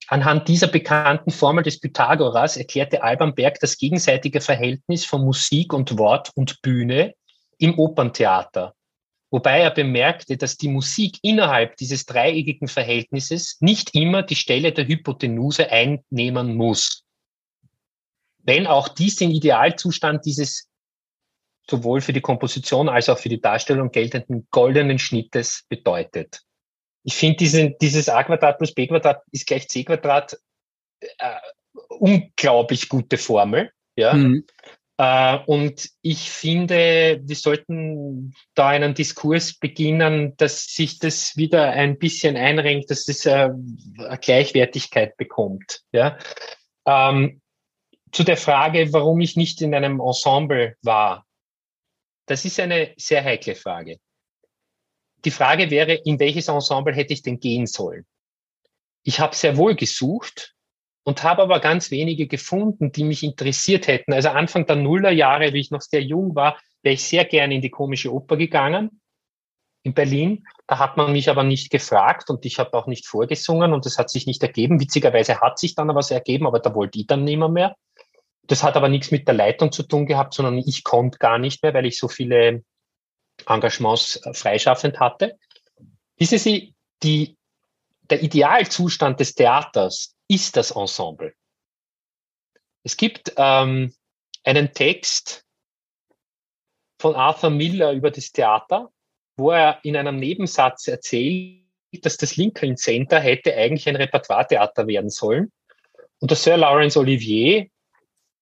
Anhand dieser bekannten Formel des Pythagoras erklärte Alban Berg das gegenseitige Verhältnis von Musik und Wort und Bühne im Operntheater wobei er bemerkte, dass die Musik innerhalb dieses dreieckigen Verhältnisses nicht immer die Stelle der Hypotenuse einnehmen muss. Wenn auch dies den Idealzustand dieses sowohl für die Komposition als auch für die Darstellung geltenden goldenen Schnittes bedeutet. Ich finde diese, dieses a Quadrat plus b Quadrat ist gleich c Quadrat äh, unglaublich gute Formel. Ja. Mhm. Äh, und ich finde, wir sollten da einen Diskurs beginnen, dass sich das wieder ein bisschen einrenkt, dass es äh, eine Gleichwertigkeit bekommt. Ja? Ähm, zu der Frage, warum ich nicht in einem Ensemble war. Das ist eine sehr heikle Frage. Die Frage wäre, in welches Ensemble hätte ich denn gehen sollen? Ich habe sehr wohl gesucht, und habe aber ganz wenige gefunden, die mich interessiert hätten. Also Anfang der Nullerjahre, wie ich noch sehr jung war, wäre ich sehr gerne in die komische Oper gegangen in Berlin. Da hat man mich aber nicht gefragt und ich habe auch nicht vorgesungen und das hat sich nicht ergeben. Witzigerweise hat sich dann aber was ergeben, aber da wollte ich dann niemand mehr. Das hat aber nichts mit der Leitung zu tun gehabt, sondern ich konnte gar nicht mehr, weil ich so viele Engagements äh, freischaffend hatte. Wissen Sie, die, der Idealzustand des Theaters ist das Ensemble. Es gibt ähm, einen Text von Arthur Miller über das Theater, wo er in einem Nebensatz erzählt, dass das Lincoln Center hätte eigentlich ein Repertoire-Theater werden sollen. Und der Sir Lawrence Olivier,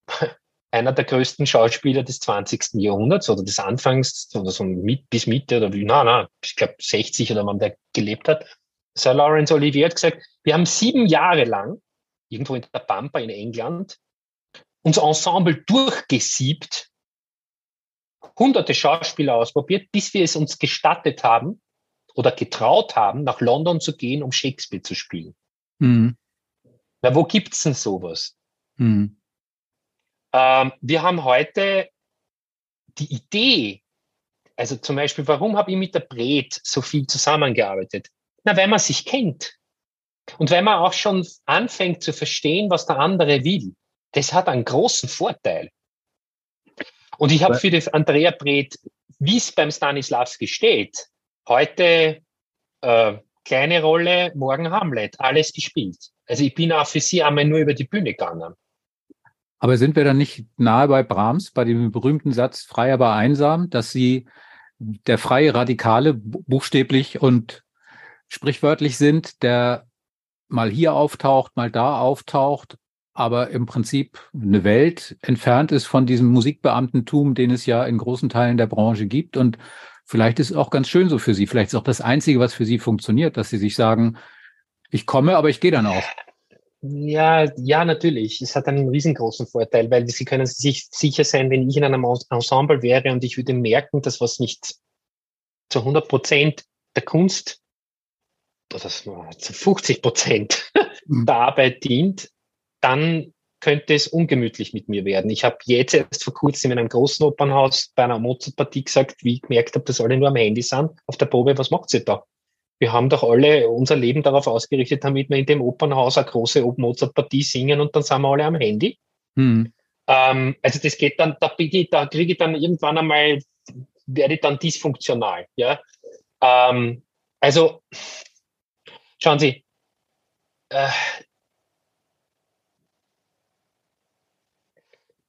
einer der größten Schauspieler des 20. Jahrhunderts oder des Anfangs oder so mit, bis Mitte oder wie, na, na, ich glaube 60 oder wann der gelebt hat, Sir Lawrence Olivier hat gesagt, wir haben sieben Jahre lang, irgendwo in der Pampa in England, unser Ensemble durchgesiebt, hunderte Schauspieler ausprobiert, bis wir es uns gestattet haben oder getraut haben, nach London zu gehen, um Shakespeare zu spielen. Mhm. Na, wo gibt's denn sowas? Mhm. Ähm, wir haben heute die Idee, also zum Beispiel, warum habe ich mit der Bret so viel zusammengearbeitet? Na, weil man sich kennt. Und wenn man auch schon anfängt zu verstehen, was der andere will, das hat einen großen Vorteil. Und ich habe für das Andrea Breth, wie es beim Stanislavski steht, heute äh, kleine Rolle, morgen Hamlet, alles gespielt. Also ich bin auch für sie einmal nur über die Bühne gegangen. Aber sind wir dann nicht nahe bei Brahms, bei dem berühmten Satz frei aber einsam, dass sie der freie Radikale buchstäblich und sprichwörtlich sind, der mal hier auftaucht, mal da auftaucht, aber im Prinzip eine Welt entfernt ist von diesem Musikbeamtentum, den es ja in großen Teilen der Branche gibt. Und vielleicht ist es auch ganz schön so für Sie. Vielleicht ist auch das Einzige, was für Sie funktioniert, dass Sie sich sagen, ich komme, aber ich gehe dann auch. Ja, ja, natürlich. Es hat einen riesengroßen Vorteil, weil Sie können sich sicher sein, wenn ich in einem Ensemble wäre und ich würde merken, dass was nicht zu 100 Prozent der Kunst oder zu 50 Prozent mhm. der Arbeit dient, dann könnte es ungemütlich mit mir werden. Ich habe jetzt erst vor kurzem in einem großen Opernhaus bei einer Mozart-Partie gesagt, wie ich gemerkt habe, dass alle nur am Handy sind, auf der Probe, was macht sie da? Wir haben doch alle unser Leben darauf ausgerichtet, damit wir in dem Opernhaus eine große Mozart-Partie singen und dann sind wir alle am Handy. Hm. Ähm, also das geht dann, da, ich, da kriege ich dann irgendwann einmal, werde ich dann dysfunktional. Ja? Ähm, also schauen Sie, äh,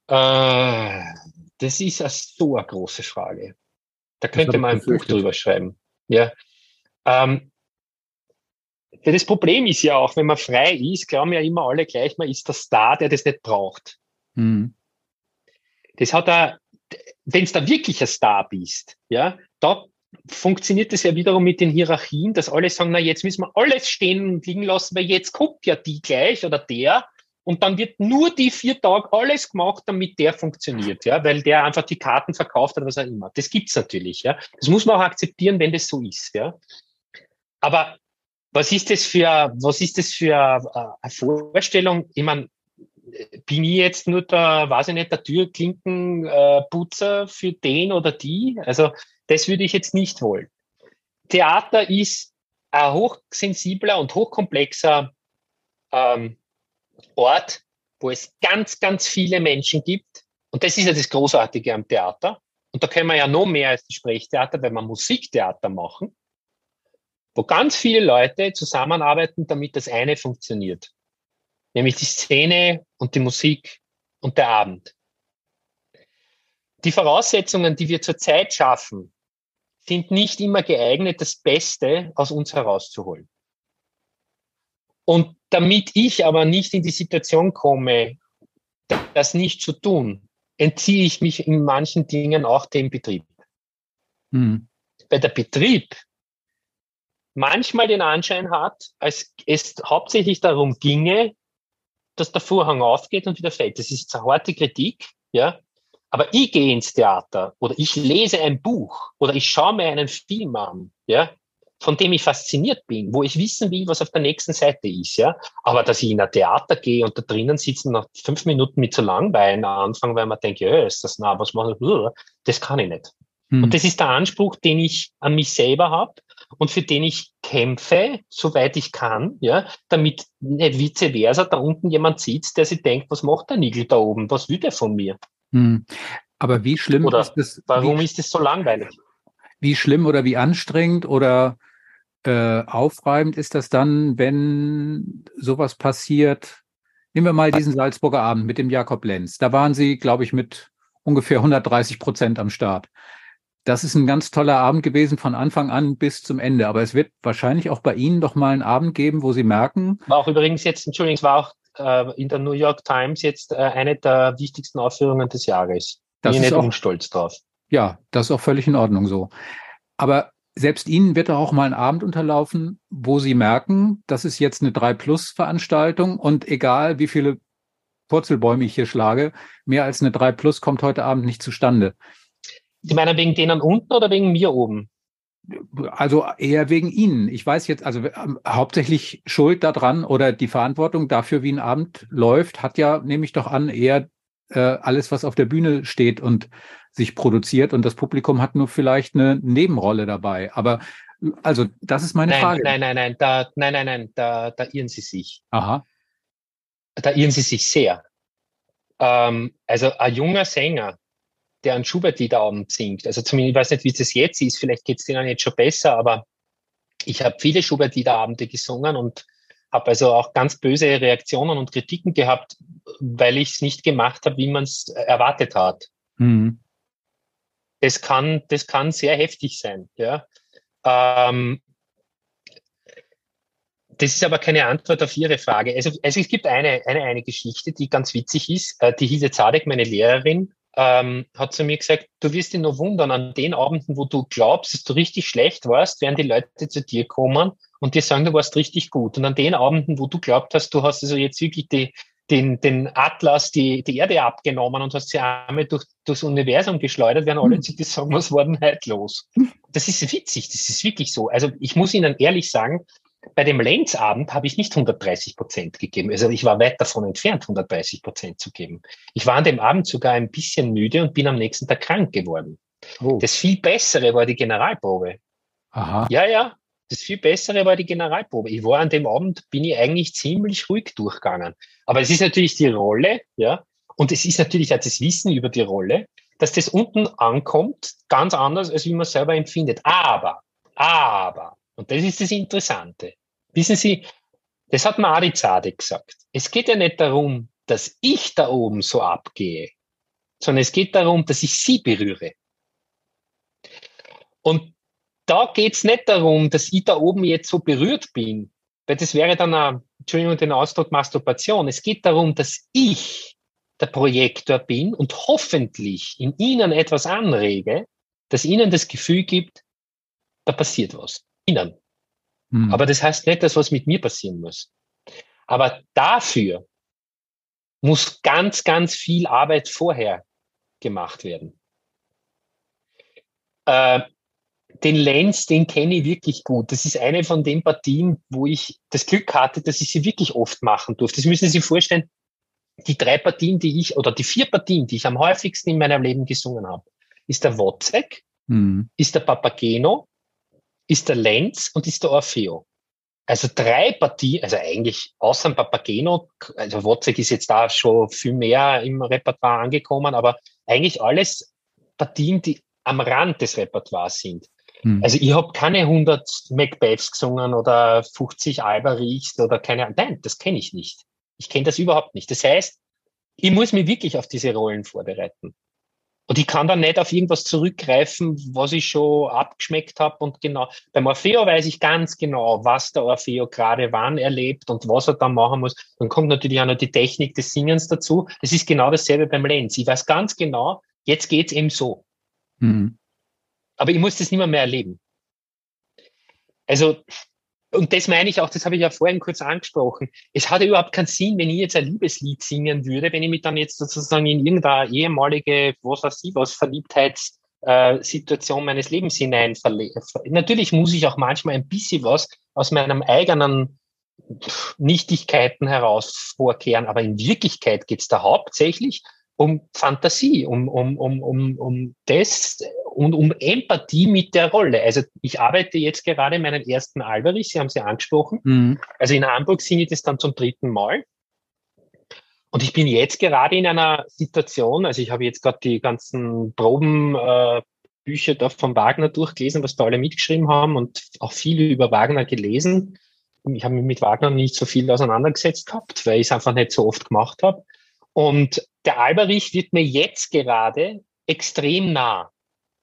äh, das ist eine so eine große Frage. Da könnte man ein Buch drüber schreiben. Ja. Ähm, das Problem ist ja auch, wenn man frei ist, glauben ja immer alle gleich, man ist der Star, der das nicht braucht. Mhm. Das hat er, wenn es da wirklich ein Star bist, ja, da funktioniert das ja wiederum mit den Hierarchien, dass alle sagen, na, jetzt müssen wir alles stehen und liegen lassen, weil jetzt kommt ja die gleich oder der. Und dann wird nur die vier Tage alles gemacht, damit der funktioniert, ja, weil der einfach die Karten verkauft hat, was auch immer. Das gibt's natürlich, ja. Das muss man auch akzeptieren, wenn das so ist, ja. Aber was ist das für, was ist das für eine Vorstellung? Ich meine, bin ich jetzt nur der, weiß ich nicht, der Türklinkenputzer für den oder die? Also, das würde ich jetzt nicht wollen. Theater ist ein hochsensibler und hochkomplexer ähm, Ort, wo es ganz, ganz viele Menschen gibt. Und das ist ja das Großartige am Theater. Und da können wir ja noch mehr als das Sprechtheater, wenn wir Musiktheater machen wo ganz viele Leute zusammenarbeiten, damit das eine funktioniert. Nämlich die Szene und die Musik und der Abend. Die Voraussetzungen, die wir zurzeit schaffen, sind nicht immer geeignet, das Beste aus uns herauszuholen. Und damit ich aber nicht in die Situation komme, das nicht zu tun, entziehe ich mich in manchen Dingen auch dem Betrieb. Mhm. Bei der Betrieb manchmal den Anschein hat, als es hauptsächlich darum ginge, dass der Vorhang aufgeht und wieder fällt. Das ist eine harte Kritik, ja. Aber ich gehe ins Theater oder ich lese ein Buch oder ich schaue mir einen Film an, ja, von dem ich fasziniert bin, wo ich wissen will, was auf der nächsten Seite ist, ja. Aber dass ich in ein Theater gehe und da drinnen sitzen nach fünf Minuten mit zu langweilen anfangen, weil man denkt, ja, ist das nah, was mache ich? Das kann ich nicht. Hm. Und das ist der Anspruch, den ich an mich selber habe und für den ich kämpfe, soweit ich kann, ja, damit nicht vice versa da unten jemand sitzt, der sich denkt, was macht der Nigel da oben? Was will der von mir? Hm. Aber wie schlimm oder ist das? Warum wie, ist das so langweilig? Wie schlimm oder wie anstrengend oder äh, aufreibend ist das dann, wenn sowas passiert? Nehmen wir mal diesen Salzburger Abend mit dem Jakob Lenz. Da waren Sie, glaube ich, mit ungefähr 130 Prozent am Start. Das ist ein ganz toller Abend gewesen von Anfang an bis zum Ende. Aber es wird wahrscheinlich auch bei Ihnen doch mal einen Abend geben, wo Sie merken. War auch übrigens jetzt, Entschuldigung, es war auch äh, in der New York Times jetzt äh, eine der wichtigsten Aufführungen des Jahres. Das Bin ich nicht auch, unstolz drauf. Ja, das ist auch völlig in Ordnung so. Aber selbst Ihnen wird auch mal ein Abend unterlaufen, wo Sie merken, das ist jetzt eine 3-Plus-Veranstaltung und egal wie viele Purzelbäume ich hier schlage, mehr als eine 3 Plus kommt heute Abend nicht zustande. Sie meinen wegen denen unten oder wegen mir oben? Also eher wegen Ihnen. Ich weiß jetzt, also ähm, hauptsächlich Schuld daran oder die Verantwortung dafür, wie ein Abend läuft, hat ja, nehme ich doch an, eher äh, alles, was auf der Bühne steht und sich produziert. Und das Publikum hat nur vielleicht eine Nebenrolle dabei. Aber also, das ist meine nein, Frage. Nein, nein, nein, da, nein, nein, nein, da, da irren Sie sich. Aha. Da irren Sie sich sehr. Ähm, also ein junger Sänger, der einen Schubert-Liederabend singt. Also zumindest, ich weiß nicht, wie das jetzt ist, vielleicht geht es denen jetzt schon besser, aber ich habe viele Schubert-Liederabende gesungen und habe also auch ganz böse Reaktionen und Kritiken gehabt, weil ich es nicht gemacht habe, wie man es erwartet hat. Mhm. Das kann, das kann sehr heftig sein. Ja. Ähm, das ist aber keine Antwort auf Ihre Frage. Also, also es gibt eine, eine, eine Geschichte, die ganz witzig ist. Äh, die Hilde Zadek, meine Lehrerin, ähm, hat zu mir gesagt, du wirst dich nur wundern, an den Abenden, wo du glaubst, dass du richtig schlecht warst, werden die Leute zu dir kommen und dir sagen, du warst richtig gut. Und an den Abenden, wo du glaubt hast, du hast also jetzt wirklich die, den, den Atlas, die, die Erde abgenommen und hast sie einmal durch, durchs Universum geschleudert, werden alle hm. zu dir sagen, was war denn heute los? Das ist witzig, das ist wirklich so. Also ich muss Ihnen ehrlich sagen, bei dem Lenzabend habe ich nicht 130 Prozent gegeben. Also ich war weit davon entfernt, 130 Prozent zu geben. Ich war an dem Abend sogar ein bisschen müde und bin am nächsten Tag krank geworden. Oh. Das viel Bessere war die Generalprobe. Aha. Ja, ja. Das viel Bessere war die Generalprobe. Ich war an dem Abend, bin ich eigentlich ziemlich ruhig durchgegangen. Aber es ist natürlich die Rolle, ja. Und es ist natürlich auch das Wissen über die Rolle, dass das unten ankommt, ganz anders, als wie man selber empfindet. Aber, aber, und das ist das Interessante. Wissen Sie, das hat mir Adi Zade gesagt. Es geht ja nicht darum, dass ich da oben so abgehe, sondern es geht darum, dass ich Sie berühre. Und da geht's nicht darum, dass ich da oben jetzt so berührt bin, weil das wäre dann eine, Entschuldigung den Ausdruck Masturbation. Es geht darum, dass ich der Projektor bin und hoffentlich in Ihnen etwas anrege, das Ihnen das Gefühl gibt, da passiert was ihnen. Mhm. Aber das heißt nicht, dass was mit mir passieren muss. Aber dafür muss ganz, ganz viel Arbeit vorher gemacht werden. Äh, den Lenz, den kenne ich wirklich gut. Das ist eine von den Partien, wo ich das Glück hatte, dass ich sie wirklich oft machen durfte. Das müssen Sie sich vorstellen. Die drei Partien, die ich, oder die vier Partien, die ich am häufigsten in meinem Leben gesungen habe, ist der Wozzeck, mhm. ist der Papageno ist der Lenz und ist der Orfeo. Also drei Partien, also eigentlich außer Papageno, also Wozzeck ist jetzt da schon viel mehr im Repertoire angekommen, aber eigentlich alles Partien, die am Rand des Repertoires sind. Hm. Also ich habe keine 100 Macbeths gesungen oder 50 Alberichs oder keine Ahnung. Nein, das kenne ich nicht. Ich kenne das überhaupt nicht. Das heißt, ich muss mich wirklich auf diese Rollen vorbereiten. Und ich kann dann nicht auf irgendwas zurückgreifen, was ich schon abgeschmeckt habe. Und genau, beim Orfeo weiß ich ganz genau, was der Orfeo gerade wann erlebt und was er dann machen muss. Dann kommt natürlich auch noch die Technik des Singens dazu. Das ist genau dasselbe beim Lenz. Ich weiß ganz genau, jetzt geht's eben so. Mhm. Aber ich muss das nicht mehr, mehr erleben. Also und das meine ich auch, das habe ich ja vorhin kurz angesprochen. Es hat überhaupt keinen Sinn, wenn ich jetzt ein Liebeslied singen würde, wenn ich mich dann jetzt sozusagen in irgendeine ehemalige, was weiß ich was, Verliebtheitssituation meines Lebens hinein verlege. Natürlich muss ich auch manchmal ein bisschen was aus meinem eigenen Nichtigkeiten heraus vorkehren, aber in Wirklichkeit geht es da hauptsächlich um Fantasie, um, um, um, um, um das und um Empathie mit der Rolle. Also ich arbeite jetzt gerade meinen ersten Alberich, Sie haben sie angesprochen. Mhm. Also in Hamburg singe ich das dann zum dritten Mal. Und ich bin jetzt gerade in einer Situation, also ich habe jetzt gerade die ganzen Probenbücher äh, da von Wagner durchgelesen, was da alle mitgeschrieben haben und auch viele über Wagner gelesen. Ich habe mich mit Wagner nicht so viel auseinandergesetzt gehabt, weil ich es einfach nicht so oft gemacht habe. Und der Alberich wird mir jetzt gerade extrem nah.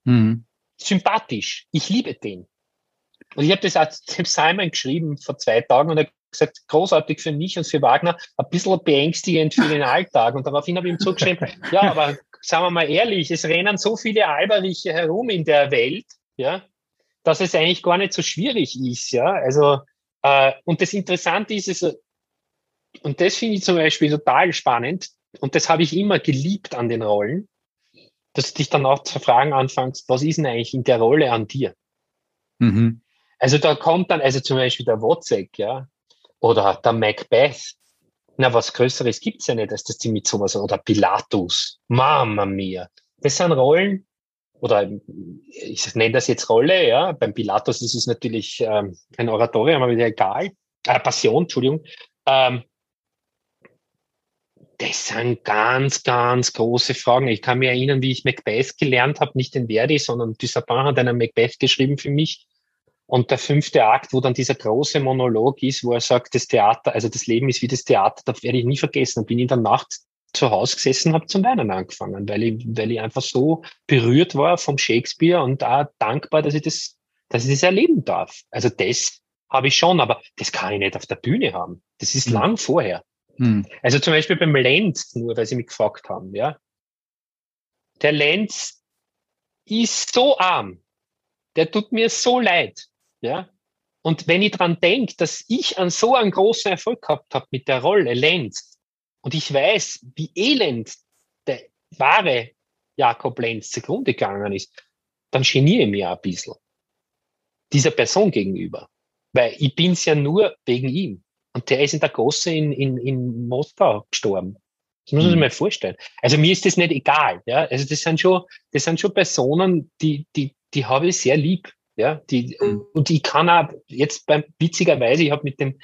Mhm. Sympathisch. Ich liebe den. Und ich habe das als dem Simon geschrieben vor zwei Tagen und er hat gesagt, großartig für mich und für Wagner, ein bisschen beängstigend für den Alltag. Und daraufhin habe ich ihm zugeschrieben, ja, aber sagen wir mal ehrlich, es rennen so viele Alberiche herum in der Welt, ja, dass es eigentlich gar nicht so schwierig ist, ja. Also, äh, und das Interessante ist, es, und das finde ich zum Beispiel total spannend, und das habe ich immer geliebt an den Rollen, dass du dich dann auch zu fragen anfängst, was ist denn eigentlich in der Rolle an dir? Mhm. Also da kommt dann, also zum Beispiel der Wozzeck, ja, oder der Macbeth. Na, was Größeres gibt's ja nicht, als dass die mit sowas, oder Pilatus, Mama mia. Das sind Rollen, oder ich nenne das jetzt Rolle, ja, beim Pilatus ist es natürlich ähm, ein Oratorium, aber wieder egal, äh, Passion, Entschuldigung. Ähm, Das sind ganz, ganz große Fragen. Ich kann mich erinnern, wie ich Macbeth gelernt habe, nicht den Verdi, sondern Dusapin hat einen Macbeth geschrieben für mich. Und der fünfte Akt, wo dann dieser große Monolog ist, wo er sagt, das Theater, also das Leben ist wie das Theater, das werde ich nie vergessen. Und bin in der Nacht zu Hause gesessen, habe zum Weinen angefangen, weil ich, weil ich einfach so berührt war vom Shakespeare und auch dankbar, dass ich das, dass ich das erleben darf. Also das habe ich schon, aber das kann ich nicht auf der Bühne haben. Das ist mhm. lang vorher. Mhm. Also zum Beispiel beim Lenz, nur weil Sie mich gefragt haben, ja. Der Lenz ist so arm. Der tut mir so leid. Ja? Und wenn ich dran denke, dass ich an so einen großen Erfolg gehabt habe mit der Rolle Lenz und ich weiß, wie elend der wahre Jakob Lenz zugrunde gegangen ist, dann geniere ich mich ein bisschen dieser Person gegenüber. Weil ich bin's ja nur wegen ihm. Und der ist in der Gosse in, in, in Moskau gestorben. Das muss man sich mhm. mal vorstellen. Also mir ist das nicht egal. Ja? Also das sind schon, das sind schon Personen, die, die, die habe ich sehr lieb. Ja, die, mhm. und ich kann auch jetzt beim, witzigerweise, ich habe mit dem,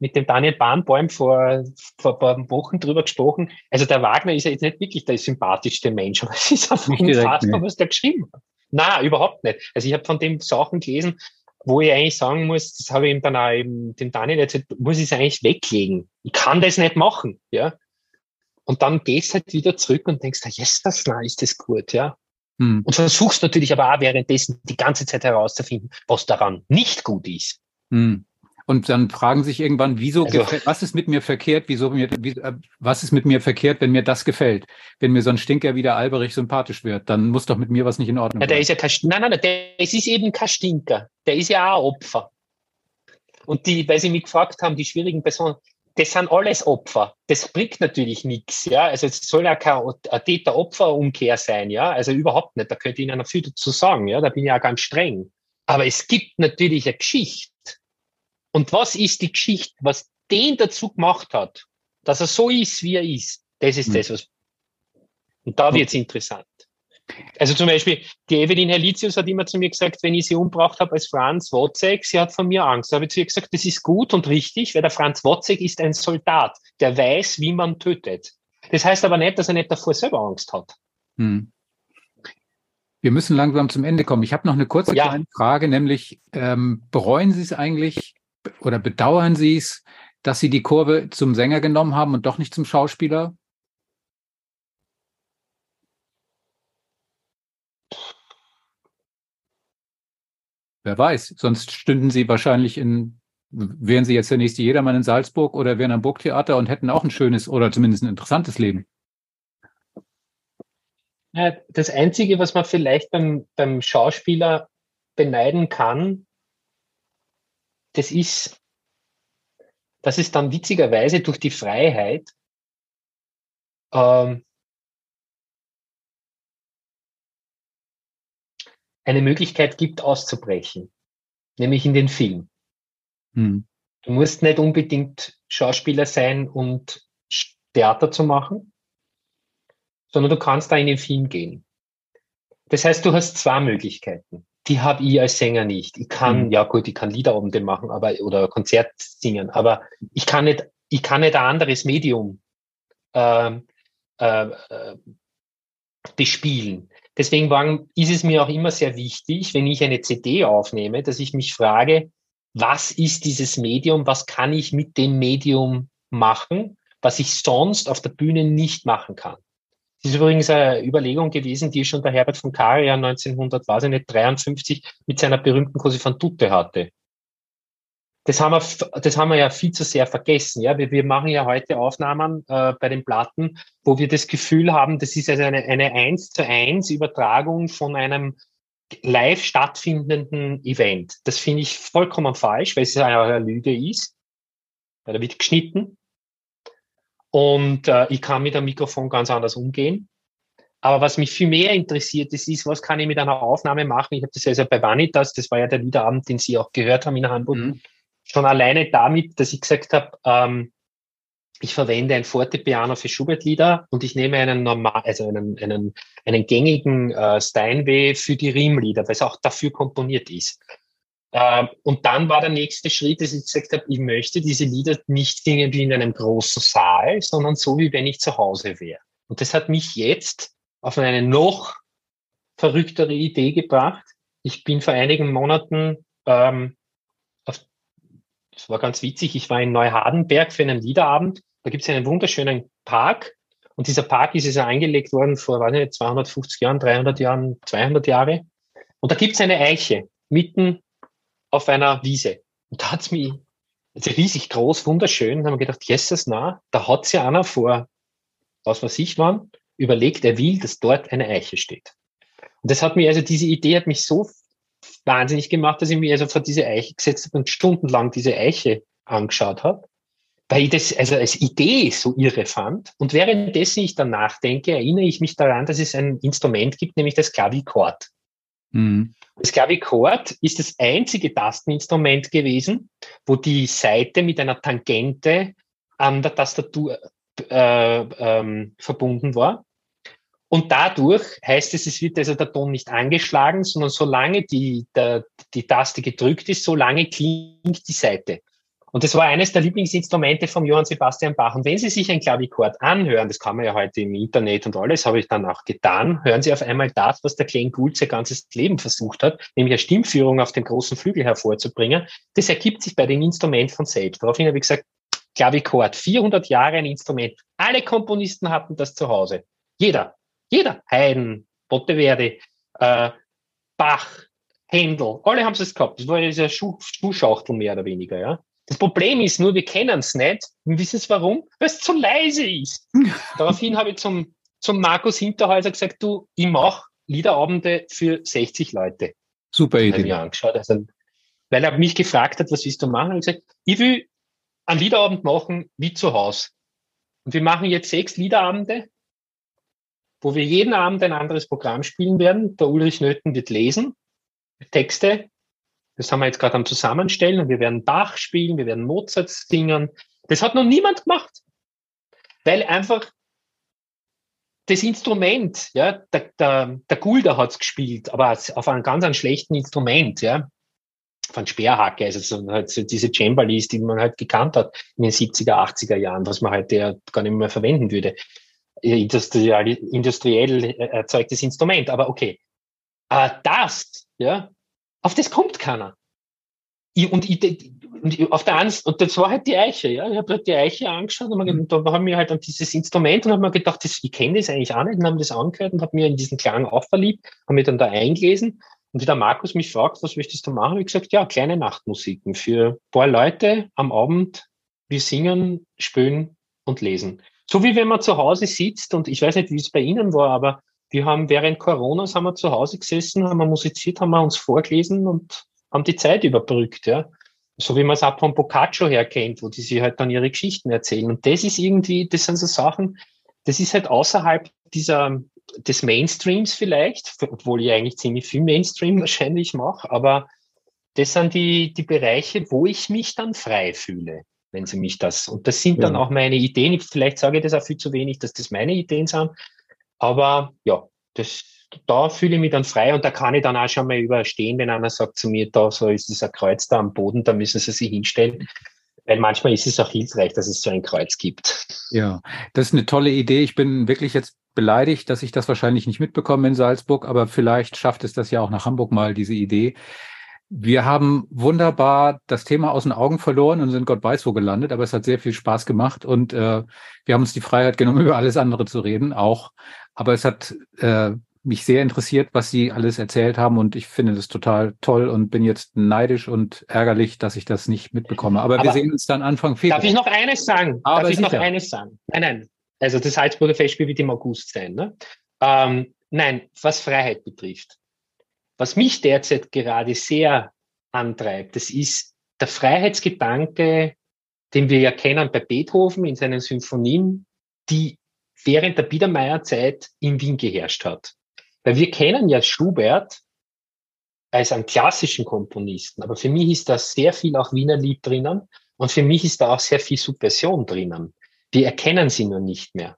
mit dem Daniel Bahnbäum vor, vor ein paar Wochen drüber gesprochen. Also der Wagner ist ja jetzt nicht wirklich der sympathischste Mensch, aber es ist einfach unfassbar, was der geschrieben hat. Na, überhaupt nicht. Also ich habe von dem Sachen gelesen, wo ich eigentlich sagen muss, das habe ich ihm dann auch eben dem Daniel erzählt, muss ich es eigentlich weglegen. Ich kann das nicht machen, ja. Und dann gehst halt wieder zurück und denkst, yes, das na, ist das gut, ja. Hm. Und versuchst natürlich aber auch währenddessen die ganze Zeit herauszufinden, was daran nicht gut ist. Hm. Und dann fragen sich irgendwann, wieso also, was ist mit mir verkehrt, wieso mir, wie, äh, was ist mit mir verkehrt, wenn mir das gefällt? Wenn mir so ein Stinker wie der Alberich sympathisch wird, dann muss doch mit mir was nicht in Ordnung sein. Ja, der ist ja kein, nein, nein, nein, der, es ist eben kein Stinker. Der ist ja auch Opfer. Und die, weil sie mich gefragt haben, die schwierigen Personen, das sind alles Opfer. Das bringt natürlich nichts, ja. Also es soll ja kein Täter-Opfer-Umkehr sein, ja. Also überhaupt nicht. Da könnte ich Ihnen noch viel dazu sagen, ja. Da bin ich ja ganz streng. Aber es gibt natürlich eine Geschichte. Und was ist die Geschichte, was den dazu gemacht hat, dass er so ist, wie er ist? Das ist mhm. das, was. Und da wird's interessant. Also zum Beispiel, die Evelyn Helitius hat immer zu mir gesagt, wenn ich sie umgebracht habe als Franz Wozzeck, sie hat von mir Angst. Da habe ich zu ihr gesagt, das ist gut und richtig, weil der Franz Wozzeck ist ein Soldat, der weiß, wie man tötet. Das heißt aber nicht, dass er nicht davor selber Angst hat. Hm. Wir müssen langsam zum Ende kommen. Ich habe noch eine kurze ja. kleine Frage, nämlich ähm, bereuen Sie es eigentlich oder bedauern Sie es, dass Sie die Kurve zum Sänger genommen haben und doch nicht zum Schauspieler? Wer weiß, sonst stünden sie wahrscheinlich in, wären sie jetzt der nächste Jedermann in Salzburg oder wären am Burgtheater und hätten auch ein schönes oder zumindest ein interessantes Leben. Das Einzige, was man vielleicht beim, beim Schauspieler beneiden kann, das ist, dass es dann witzigerweise durch die Freiheit ähm, eine Möglichkeit gibt, auszubrechen, nämlich in den Film. Hm. Du musst nicht unbedingt Schauspieler sein und Theater zu machen, sondern du kannst da in den Film gehen. Das heißt, du hast zwei Möglichkeiten. Die habe ich als Sänger nicht. Ich kann, mhm. ja gut, ich kann Liederabende machen, aber oder Konzert singen, aber ich kann nicht, ich kann nicht ein anderes Medium ähm, äh, äh, bespielen. Deswegen waren, ist es mir auch immer sehr wichtig, wenn ich eine CD aufnehme, dass ich mich frage, was ist dieses Medium, was kann ich mit dem Medium machen, was ich sonst auf der Bühne nicht machen kann. Das ist übrigens eine Überlegung gewesen, die schon der Herbert von Karajan 1953 mit seiner berühmten Cosi van Tutte hatte das haben wir, das haben wir ja viel zu sehr vergessen. Ja, wir, wir machen ja heute Aufnahmen äh, bei den Platten, wo wir das Gefühl haben, das ist also eine, eine eins zu eins Übertragung von einem live stattfindenden Event. Das finde ich vollkommen falsch, weil es eine Lüge ist. Weil da wird geschnitten. Und äh, ich kann mit dem Mikrofon ganz anders umgehen. Aber was mich viel mehr interessiert, das ist, was kann ich mit einer Aufnahme machen? Ich habe das also bei Vanitas, das war ja der Liederabend, den Sie auch gehört haben in Hamburg, mhm schon alleine damit, dass ich gesagt habe, ähm, ich verwende ein Fortepiano für Schubert-Lieder und ich nehme einen normal, also einen, einen, einen gängigen äh, Steinway für die Riemlieder, weil es auch dafür komponiert ist. Ähm, und dann war der nächste Schritt, dass ich gesagt habe, ich möchte diese Lieder nicht singen wie in einem großen Saal, sondern so, wie wenn ich zu Hause wäre. Und das hat mich jetzt auf eine noch verrücktere Idee gebracht. Ich bin vor einigen Monaten, ähm, auf, das war ganz witzig, ich war in Neuhardenberg für einen Liederabend. Da gibt es einen wunderschönen Park. Und dieser Park ist ja eingelegt worden vor weiß nicht, 250 Jahren, 300 Jahren, 200 Jahre. Und da gibt es eine Eiche mitten auf einer Wiese. Und da hat's mich, also riesig groß, wunderschön, da haben wir gedacht, Jesus, na, da hat's ja einer vor, was weiß ich wann, überlegt, er will, dass dort eine Eiche steht. Und das hat mich, also diese Idee hat mich so wahnsinnig gemacht, dass ich mich also vor diese Eiche gesetzt habe und stundenlang diese Eiche angeschaut habe, weil ich das also als Idee so irre fand. Und währenddessen ich dann nachdenke, erinnere ich mich daran, dass es ein Instrument gibt, nämlich das Klavichord. Mhm. Das Klavichord ist das einzige Tasteninstrument gewesen, wo die Seite mit einer Tangente an der Tastatur äh, ähm, verbunden war. Und dadurch heißt es, es wird also der Ton nicht angeschlagen, sondern solange die, der, die Taste gedrückt ist, solange klingt die Seite. Und das war eines der Lieblingsinstrumente von Johann Sebastian Bach. Und wenn Sie sich ein Klavichord anhören, das kann man ja heute im Internet und alles, habe ich dann auch getan, hören Sie auf einmal das, was der Glenn Gould sein ganzes Leben versucht hat, nämlich eine Stimmführung auf dem großen Flügel hervorzubringen. Das ergibt sich bei dem Instrument von selbst. Daraufhin habe ich gesagt, Klavichord, 400 Jahre ein Instrument. Alle Komponisten hatten das zu Hause. Jeder, jeder. Haydn, Botteverde, äh, Bach, Händel, alle haben es gehabt. Das war ja Schuh, Schuhschachtel mehr oder weniger, ja. Das Problem ist nur, wir kennen es nicht. Und wissen Sie warum? Weil es zu leise ist. Daraufhin habe ich zum, zum Markus Hinterhäuser gesagt, du, ich mache Liederabende für 60 Leute. Super Idee. Mir angeschaut. Also, weil er mich gefragt hat, was willst du machen? Und ich gesagt, ich will einen Liederabend machen wie zu Hause. Und wir machen jetzt sechs Liederabende, wo wir jeden Abend ein anderes Programm spielen werden. Der Ulrich Nöthen wird lesen, Texte, das haben wir jetzt gerade am Zusammenstellen und wir werden Bach spielen, wir werden Mozart singen. Das hat noch niemand gemacht. Weil einfach das Instrument, ja, der, der, der Gulder hat's gespielt, aber auf einem ganz einem schlechten Instrument, ja. Von Sperrhacke, also so, halt diese Cembalis, die man halt gekannt hat in den 70er, 80er Jahren, was man heute ja gar nicht mehr verwenden würde. Industriell, industriell erzeugtes Instrument, aber okay. Aber das, ja, auf das kommt keiner. Ich, und, ich, und auf der einen, und das war halt die Eiche, ja. Ich habe halt die Eiche angeschaut und, mhm. und da haben wir halt an dieses Instrument und habe mir gedacht, das, ich kenne das eigentlich auch nicht und haben das angehört und habe mir in diesen Klang auch verliebt, habe mich dann da eingelesen. Und wie der Markus mich fragt, was möchtest du machen, habe ich gesagt, ja, kleine Nachtmusiken für ein paar Leute am Abend. Wir singen, spülen und lesen. So wie wenn man zu Hause sitzt und ich weiß nicht, wie es bei Ihnen war, aber wir haben während Corona haben wir zu Hause gesessen, haben wir musiziert, haben wir uns vorgelesen und haben die Zeit überbrückt, ja. So wie man es auch von Boccaccio her kennt, wo die sich halt dann ihre Geschichten erzählen. Und das ist irgendwie, das sind so Sachen, das ist halt außerhalb dieser, des Mainstreams vielleicht, obwohl ich eigentlich ziemlich viel Mainstream wahrscheinlich mache, aber das sind die, die Bereiche, wo ich mich dann frei fühle, wenn sie mich das, und das sind dann ja. auch meine Ideen. Vielleicht sage ich das auch viel zu wenig, dass das meine Ideen sind, aber ja, das, da fühle ich mich dann frei und da kann ich dann auch schon mal überstehen, wenn einer sagt zu mir, da so ist dieser Kreuz da am Boden, da müssen Sie sich hinstellen. Weil manchmal ist es auch hilfreich, dass es so ein Kreuz gibt. Ja, das ist eine tolle Idee. Ich bin wirklich jetzt beleidigt, dass ich das wahrscheinlich nicht mitbekomme in Salzburg, aber vielleicht schafft es das ja auch nach Hamburg mal, diese Idee. Wir haben wunderbar das Thema aus den Augen verloren und sind Gott weiß wo gelandet, aber es hat sehr viel Spaß gemacht und äh, wir haben uns die Freiheit genommen, über alles andere zu reden, auch. Aber es hat äh, mich sehr interessiert, was Sie alles erzählt haben und ich finde das total toll und bin jetzt neidisch und ärgerlich, dass ich das nicht mitbekomme. Aber, aber wir sehen uns dann Anfang Februar. Darf ich noch eines sagen? Aber darf ich sicher. noch eines sagen? Nein, nein. Also das Salzburger Festspiel wird im August sein. Ne? Ähm, nein, was Freiheit betrifft was mich derzeit gerade sehr antreibt, das ist der Freiheitsgedanke, den wir ja kennen bei Beethoven in seinen Symphonien, die während der Biedermeierzeit in Wien geherrscht hat. Weil wir kennen ja Schubert als einen klassischen Komponisten, aber für mich ist da sehr viel auch Wiener Lied drinnen und für mich ist da auch sehr viel Subversion drinnen. Wir erkennen sie nur nicht mehr.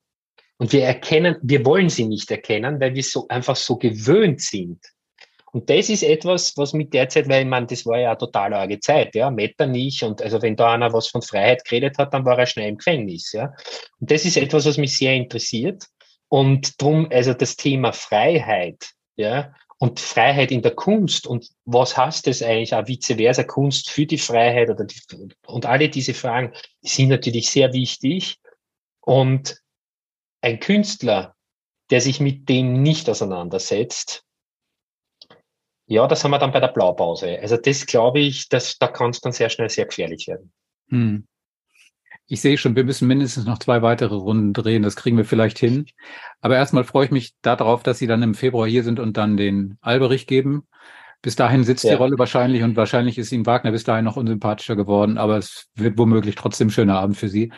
Und wir erkennen, wir wollen sie nicht erkennen, weil wir so einfach so gewöhnt sind Und das ist etwas, was mit der Zeit, weil ich meine, das war ja eine total arge Zeit, ja, Metternich und also wenn da einer was von Freiheit geredet hat, dann war er schnell im Gefängnis, ja. Und das ist etwas, was mich sehr interessiert. Und drum, also das Thema Freiheit, ja, und Freiheit in der Kunst und was heißt das eigentlich auch vice versa Kunst für die Freiheit oder die, und alle diese Fragen sind natürlich sehr wichtig und ein Künstler, der sich mit dem nicht auseinandersetzt, ja, das haben wir dann bei der Blaupause. Also das glaube ich, dass da kann es dann sehr schnell sehr gefährlich werden. Hm. Ich sehe schon, wir müssen mindestens noch zwei weitere Runden drehen. Das kriegen wir vielleicht hin. Aber erstmal freue ich mich darauf, dass Sie dann im Februar hier sind und dann den Alberich geben. Bis dahin sitzt ja. die Rolle wahrscheinlich und wahrscheinlich ist Ihnen Wagner bis dahin noch unsympathischer geworden, aber es wird womöglich trotzdem ein schöner Abend für Sie.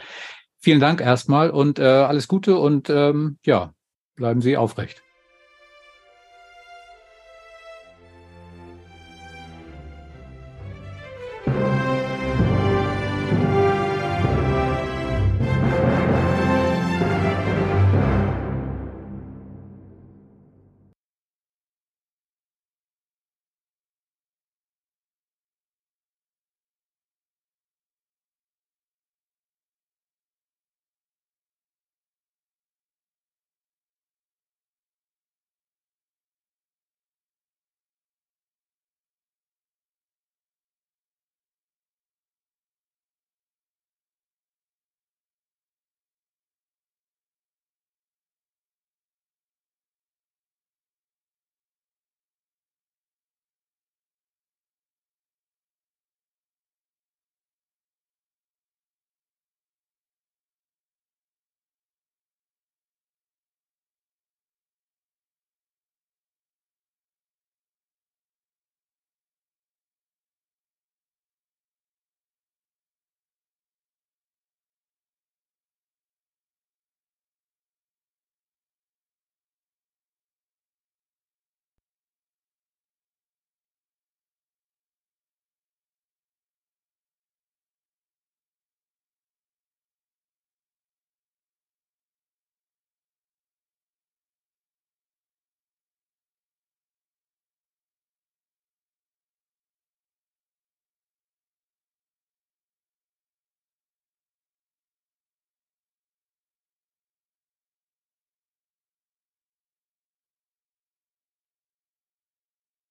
Vielen Dank erstmal und äh, alles Gute und ähm, ja, bleiben Sie aufrecht.